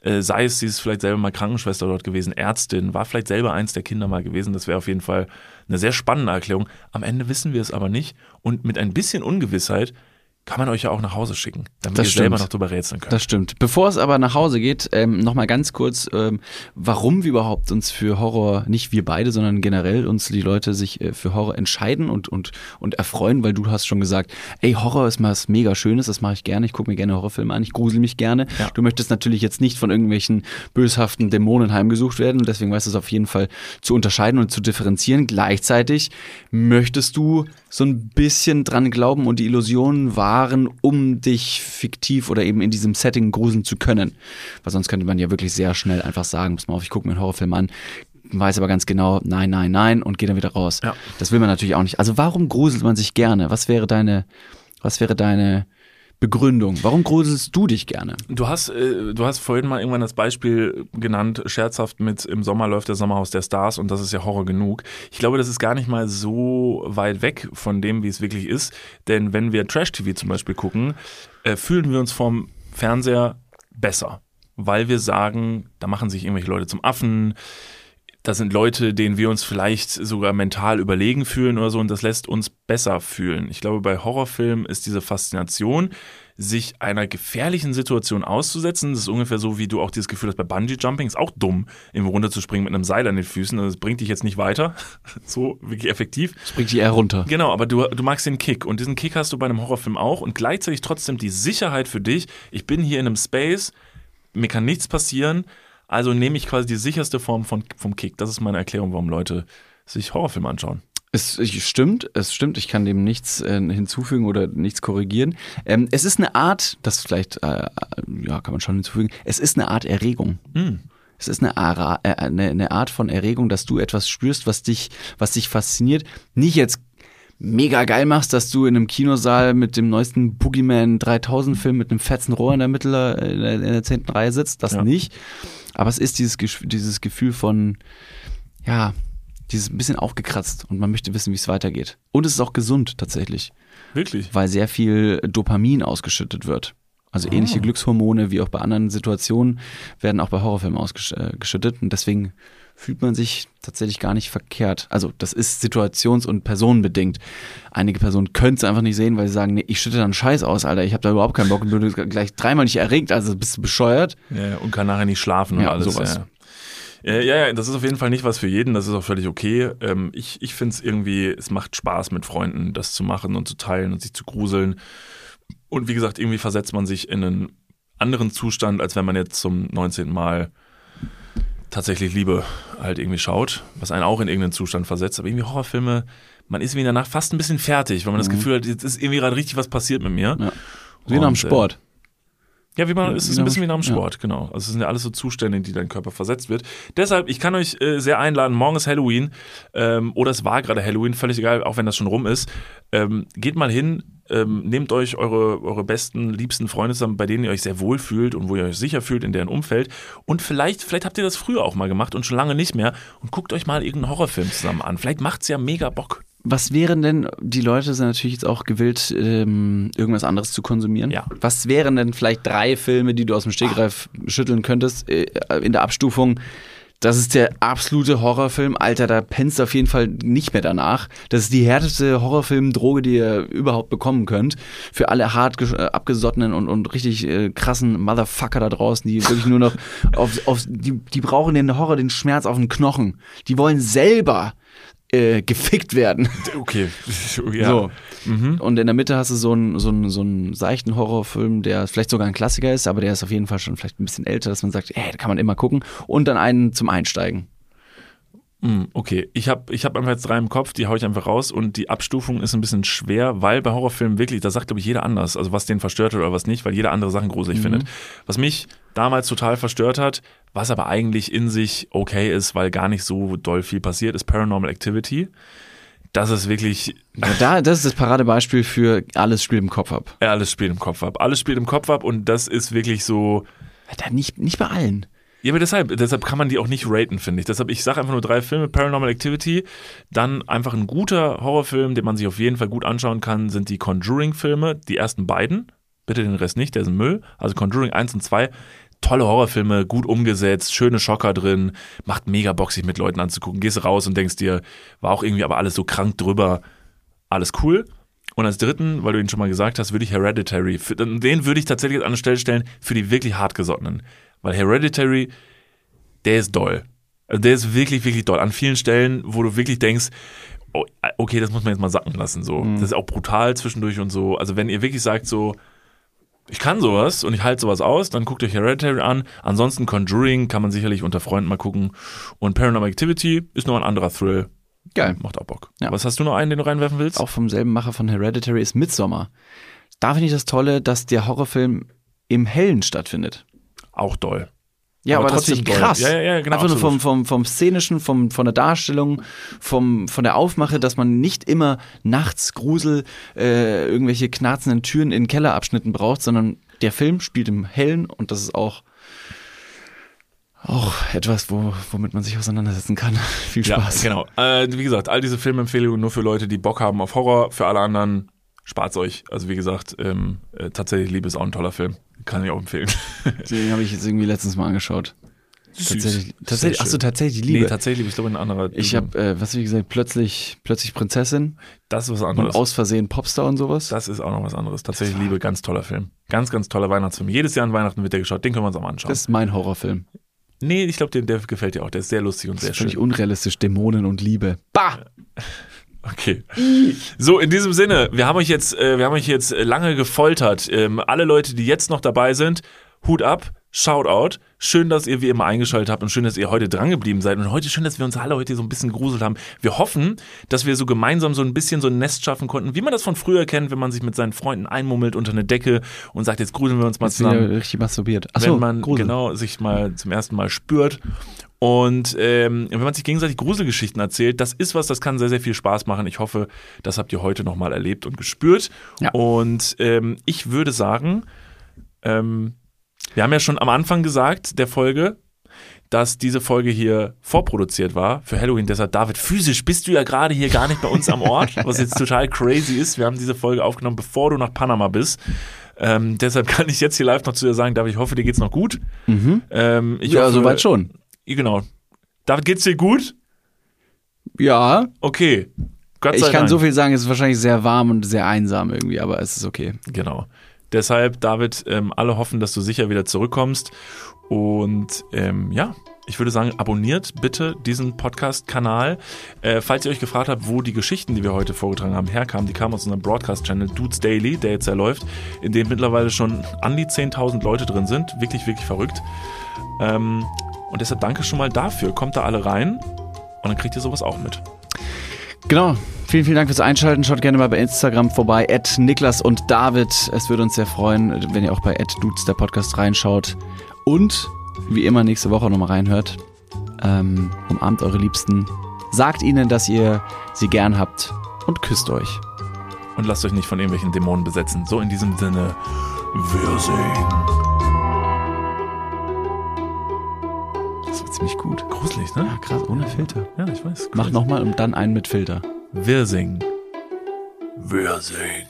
Äh, sei es, sie ist vielleicht selber mal Krankenschwester dort gewesen, Ärztin, war vielleicht selber eins der Kinder mal gewesen. Das wäre auf jeden Fall eine sehr spannende Erklärung. Am Ende wissen wir es aber nicht. Und mit ein bisschen Ungewissheit kann man euch ja auch nach Hause schicken, damit Das ihr selber stimmt. noch drüber rätseln könnt. Das stimmt. Bevor es aber nach Hause geht, ähm, nochmal ganz kurz, ähm, warum wir überhaupt uns für Horror, nicht wir beide, sondern generell uns die Leute sich äh, für Horror entscheiden und, und, und erfreuen, weil du hast schon gesagt, ey, Horror ist mal was mega Schönes, das mache ich gerne, ich gucke mir gerne Horrorfilme an, ich grusel mich gerne. Ja. Du möchtest natürlich jetzt nicht von irgendwelchen böshaften Dämonen heimgesucht werden und deswegen weißt du es auf jeden Fall zu unterscheiden und zu differenzieren. Gleichzeitig möchtest du so ein bisschen dran glauben und die Illusionen wahren, um dich fiktiv oder eben in diesem Setting gruseln zu können. Weil sonst könnte man ja wirklich sehr schnell einfach sagen, pass mal auf, ich gucke mir einen Horrorfilm an, weiß aber ganz genau, nein, nein, nein und geht dann wieder raus. Ja. Das will man natürlich auch nicht. Also warum gruselt man sich gerne? Was wäre deine, was wäre deine Begründung? Warum gruselst du dich gerne? Du hast, äh, du hast vorhin mal irgendwann das Beispiel genannt, scherzhaft mit im Sommer läuft der Sommerhaus der Stars und das ist ja Horror genug. Ich glaube, das ist gar nicht mal so weit weg von dem, wie es wirklich ist. Denn wenn wir Trash-TV zum Beispiel gucken, äh, fühlen wir uns vom Fernseher besser. Weil wir sagen, da machen sich irgendwelche Leute zum Affen, das sind Leute, denen wir uns vielleicht sogar mental überlegen fühlen oder so und das lässt uns besser fühlen. Ich glaube, bei Horrorfilmen ist diese Faszination, sich einer gefährlichen Situation auszusetzen. Das ist ungefähr so, wie du auch dieses Gefühl hast bei Bungee Jumping. Ist auch dumm, irgendwo runterzuspringen mit einem Seil an den Füßen. Das bringt dich jetzt nicht weiter. So wirklich effektiv. Das bringt dich eher runter. Genau, aber du, du magst den Kick und diesen Kick hast du bei einem Horrorfilm auch und gleichzeitig trotzdem die Sicherheit für dich. Ich bin hier in einem Space, mir kann nichts passieren, also nehme ich quasi die sicherste Form von, vom Kick. Das ist meine Erklärung, warum Leute sich Horrorfilme anschauen. Es stimmt, es stimmt. Ich kann dem nichts äh, hinzufügen oder nichts korrigieren. Ähm, es ist eine Art, das vielleicht, äh, ja, kann man schon hinzufügen. Es ist eine Art Erregung. Hm. Es ist eine, Ara, äh, eine, eine Art von Erregung, dass du etwas spürst, was dich, was dich fasziniert. Nicht jetzt mega geil machst, dass du in einem Kinosaal mit dem neuesten Boogeyman 3000 Film mit einem fetzen Rohr in der Mitte, äh, in der, in der zehnten Reihe sitzt. Das Ja. nicht. Aber es ist dieses, dieses Gefühl von, ja, dieses ein bisschen aufgekratzt und man möchte wissen, wie es weitergeht. Und es ist auch gesund tatsächlich, Wirklich? weil sehr viel Dopamin ausgeschüttet wird. Also ähnliche Glückshormone wie auch bei anderen Situationen werden auch bei Horrorfilmen ausgeschüttet und deswegen fühlt man sich tatsächlich gar nicht verkehrt. Also das ist situations- und personenbedingt. Einige Personen können es einfach nicht sehen, weil sie sagen, nee, ich schütte dann Scheiß aus, Alter, ich habe da überhaupt keinen Bock und bin gleich dreimal nicht erregt, also bist du bescheuert. Ja, und kann nachher nicht schlafen und Ja, alles. sowas. Ja. Ja, ja, ja, das ist auf jeden Fall nicht was für jeden, das ist auch völlig okay. Ähm, ich ich finde es irgendwie, es macht Spaß mit Freunden, das zu machen und zu teilen und sich zu gruseln. Und wie gesagt, irgendwie versetzt man sich in einen anderen Zustand, als wenn man jetzt zum 19. Mal tatsächlich Liebe halt irgendwie schaut, was einen auch in irgendeinen Zustand versetzt. Aber irgendwie Horrorfilme, man ist wie danach fast ein bisschen fertig, weil man das Gefühl hat, jetzt ist irgendwie gerade richtig was passiert mit mir. Mhm. Ja. Wie nach dem äh, Sport. ja, wie man, Ja, es ist ein bisschen wie nach dem Sp- ja. Sport, genau. Also es sind ja alles so Zustände, in die dein Körper versetzt wird. Deshalb, ich kann euch äh, sehr einladen, morgen ist Halloween ähm, oder es war gerade Halloween, völlig egal, auch wenn das schon rum ist. Ähm, geht mal hin, ähm, nehmt euch eure, eure besten, liebsten Freunde zusammen, bei denen ihr euch sehr wohl fühlt und wo ihr euch sicher fühlt in deren Umfeld. Und vielleicht, vielleicht habt ihr das früher auch mal gemacht und schon lange nicht mehr und guckt euch mal irgendeinen Horrorfilm zusammen an. Vielleicht macht's ja mega Bock. Was wären denn, die Leute sind natürlich jetzt auch gewillt, ähm, irgendwas anderes zu konsumieren. Ja. Was wären denn vielleicht drei Filme, die du aus dem Stegreif schütteln könntest äh, in der Abstufung? Das ist der absolute Horrorfilm. Alter, da pennst du auf jeden Fall nicht mehr danach. Das ist die härteste Horrorfilm-Droge, die ihr überhaupt bekommen könnt. Für alle hart äh, abgesottenen und, und richtig äh, krassen Motherfucker da draußen, die wirklich nur noch auf, auf die, die brauchen den Horror, den Schmerz auf den Knochen. Die wollen selber äh, gefickt werden. Okay. ja. So. Und in der Mitte hast du so einen, so, einen, so einen seichten Horrorfilm, der vielleicht sogar ein Klassiker ist, aber der ist auf jeden Fall schon vielleicht ein bisschen älter, dass man sagt, ey, da kann man immer gucken. Und dann einen zum Einsteigen. Hm, okay, ich habe ich hab einfach jetzt drei im Kopf, die hau ich einfach raus und die Abstufung ist ein bisschen schwer, weil bei Horrorfilmen wirklich, da sagt glaube ich jeder anders, also was den verstört hat oder was nicht, weil jeder andere Sachen gruselig Mhm. findet. Was mich damals total verstört hat, was aber eigentlich in sich okay ist, weil gar nicht so doll viel passiert, ist Paranormal Activity. Das ist wirklich Ja, da, das ist das Paradebeispiel für alles spielt im Kopf ab. ja, alles spielt im Kopf ab. Alles spielt im Kopf ab und das ist wirklich so. Da nicht, nicht bei allen. Ja, aber deshalb, deshalb kann man die auch nicht raten, finde ich. Deshalb, ich sage einfach nur drei Filme, Paranormal Activity, dann einfach ein guter Horrorfilm, den man sich auf jeden Fall gut anschauen kann, sind die Conjuring-Filme, die ersten beiden. Bitte den Rest nicht, der ist ein Müll. Also Conjuring 1 und 2, tolle Horrorfilme, gut umgesetzt, schöne Schocker drin, macht mega Bock, sich mit Leuten anzugucken. Gehst raus und denkst dir, war auch irgendwie aber alles so krank drüber, alles cool. Und als dritten, weil du ihn schon mal gesagt hast, würde ich Hereditary, für, den würde ich tatsächlich an eine Stelle stellen für die wirklich hartgesottenen. Weil Hereditary, der ist doll. Also der ist wirklich, wirklich doll. An vielen Stellen, wo du wirklich denkst, oh, okay, das muss man jetzt mal sacken lassen. So. Das ist auch brutal zwischendurch und so. Also wenn ihr wirklich sagt, so, ich kann sowas und ich halte sowas aus, dann guckt euch Hereditary an. Ansonsten Conjuring kann man sicherlich unter Freunden mal gucken. Und Paranormal Activity ist noch ein anderer Thrill. Geil. Macht auch Bock. Ja. Was hast du noch einen, den du reinwerfen willst? Auch vom selben Macher von Hereditary ist Midsommar. Da finde ich das Tolle, dass der Horrorfilm im Hellen stattfindet. Auch doll. Ja, Aber aber, das trotzdem doll. krass. Ja, ja, ja, genau, Einfach nur vom, vom, vom Szenischen, vom, von der Darstellung, vom, von der Aufmache, dass man nicht immer nachts Grusel, äh, irgendwelche knarzenden Türen in Kellerabschnitten braucht, sondern der Film spielt im Hellen und das ist auch, auch etwas, wo, womit man sich auseinandersetzen kann. Viel Spaß. Ja, genau. Äh, wie gesagt, all diese Filmempfehlungen nur für Leute, die Bock haben auf Horror. Für alle anderen spart's euch. Also wie gesagt, ähm, äh, tatsächlich Liebe ist auch ein toller Film. Kann ich auch empfehlen. Den habe ich jetzt irgendwie letztens mal angeschaut. Tatsächlich, Sehr tatsächlich, achso, schön. tatsächlich Liebe. Nee, tatsächlich, ich glaube ein anderer. ich habe, äh, was ich gesagt, plötzlich, plötzlich Prinzessin das ist was und anderes. aus Versehen Popstar und sowas. das ist auch noch was anderes. Tatsächlich Liebe, ganz toller Film. Ganz, ganz toller Weihnachtsfilm. Jedes Jahr an Weihnachten wird der geschaut. Den können wir uns auch mal anschauen. Das ist mein Horrorfilm. nee, ich glaube, der, gefällt dir auch. Der ist sehr lustig und Das sehr ist völlig schön. unrealistisch. Dämonen und Liebe. Bah! Okay. So, in diesem Sinne, wir haben euch jetzt, äh, wir haben euch jetzt lange gefoltert. Ähm, alle Leute, die jetzt noch dabei sind, Hut ab, Shoutout. Schön, dass ihr wie immer eingeschaltet habt und schön, dass ihr heute drangeblieben seid. Und heute schön, dass wir uns alle heute so ein bisschen gruselt haben. Wir hoffen, dass wir so gemeinsam so ein bisschen so ein Nest schaffen konnten, wie man das von früher kennt, wenn man sich mit seinen Freunden einmummelt unter eine Decke und sagt, jetzt gruseln wir uns mal Jetzt zusammen richtig masturbiert. Achso, wenn man Grusel. genau sich mal zum ersten Mal spürt. Und ähm, wenn man sich gegenseitig Gruselgeschichten erzählt, das ist was, das kann sehr, sehr viel Spaß machen. Ich hoffe, das habt ihr heute nochmal erlebt und gespürt. Ja. Und ähm, ich würde sagen, ähm, wir haben ja schon am Anfang gesagt der Folge, dass diese Folge hier vorproduziert war für Halloween. Deshalb, David, physisch bist du ja gerade hier gar nicht bei uns am Ort, was jetzt total crazy ist. Wir haben diese Folge aufgenommen, bevor du nach Panama bist. Ähm, deshalb kann ich jetzt hier live noch zu dir sagen, David, ich hoffe, dir geht's noch gut. Ähm, ich ja, hoffe, soweit schon. Genau. David, geht's dir gut? Ja, Okay. Gott sei ich kann Dank. so viel sagen, es ist wahrscheinlich sehr warm und sehr einsam irgendwie, aber es ist okay. Genau. Deshalb, David, ähm, alle hoffen, dass du sicher wieder zurückkommst. Und ähm, ja, ich würde sagen, abonniert bitte diesen Podcast-Kanal. Äh, falls ihr euch gefragt habt, wo die Geschichten, die wir heute vorgetragen haben, herkamen, die kamen aus unserem Broadcast-Channel Dudes Daily, der jetzt ja läuft, in dem mittlerweile schon an die 10.000 Leute drin sind. Wirklich, wirklich verrückt. Ähm, und deshalb danke schon mal dafür. Kommt da alle rein und dann kriegt ihr sowas auch mit. Genau. Vielen, vielen Dank fürs Einschalten. Schaut gerne mal bei Instagram vorbei. At Niklas und David. Es würde uns sehr freuen, wenn ihr auch bei At Dudes der Podcast reinschaut. Und wie immer nächste Woche nochmal reinhört. Ähm, umarmt eure Liebsten. Sagt ihnen, dass ihr sie gern habt. Und küsst euch. Und lasst euch nicht von irgendwelchen Dämonen besetzen. So in diesem Sinne, wir sehen. Das war ziemlich gut. Gruselig, ne? Ja, krass, ohne Filter. Ja, ich weiß. Mach nochmal und dann einen mit Filter. Wir singen. Wir singen.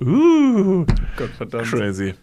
uh, Gott verdammt. crazy.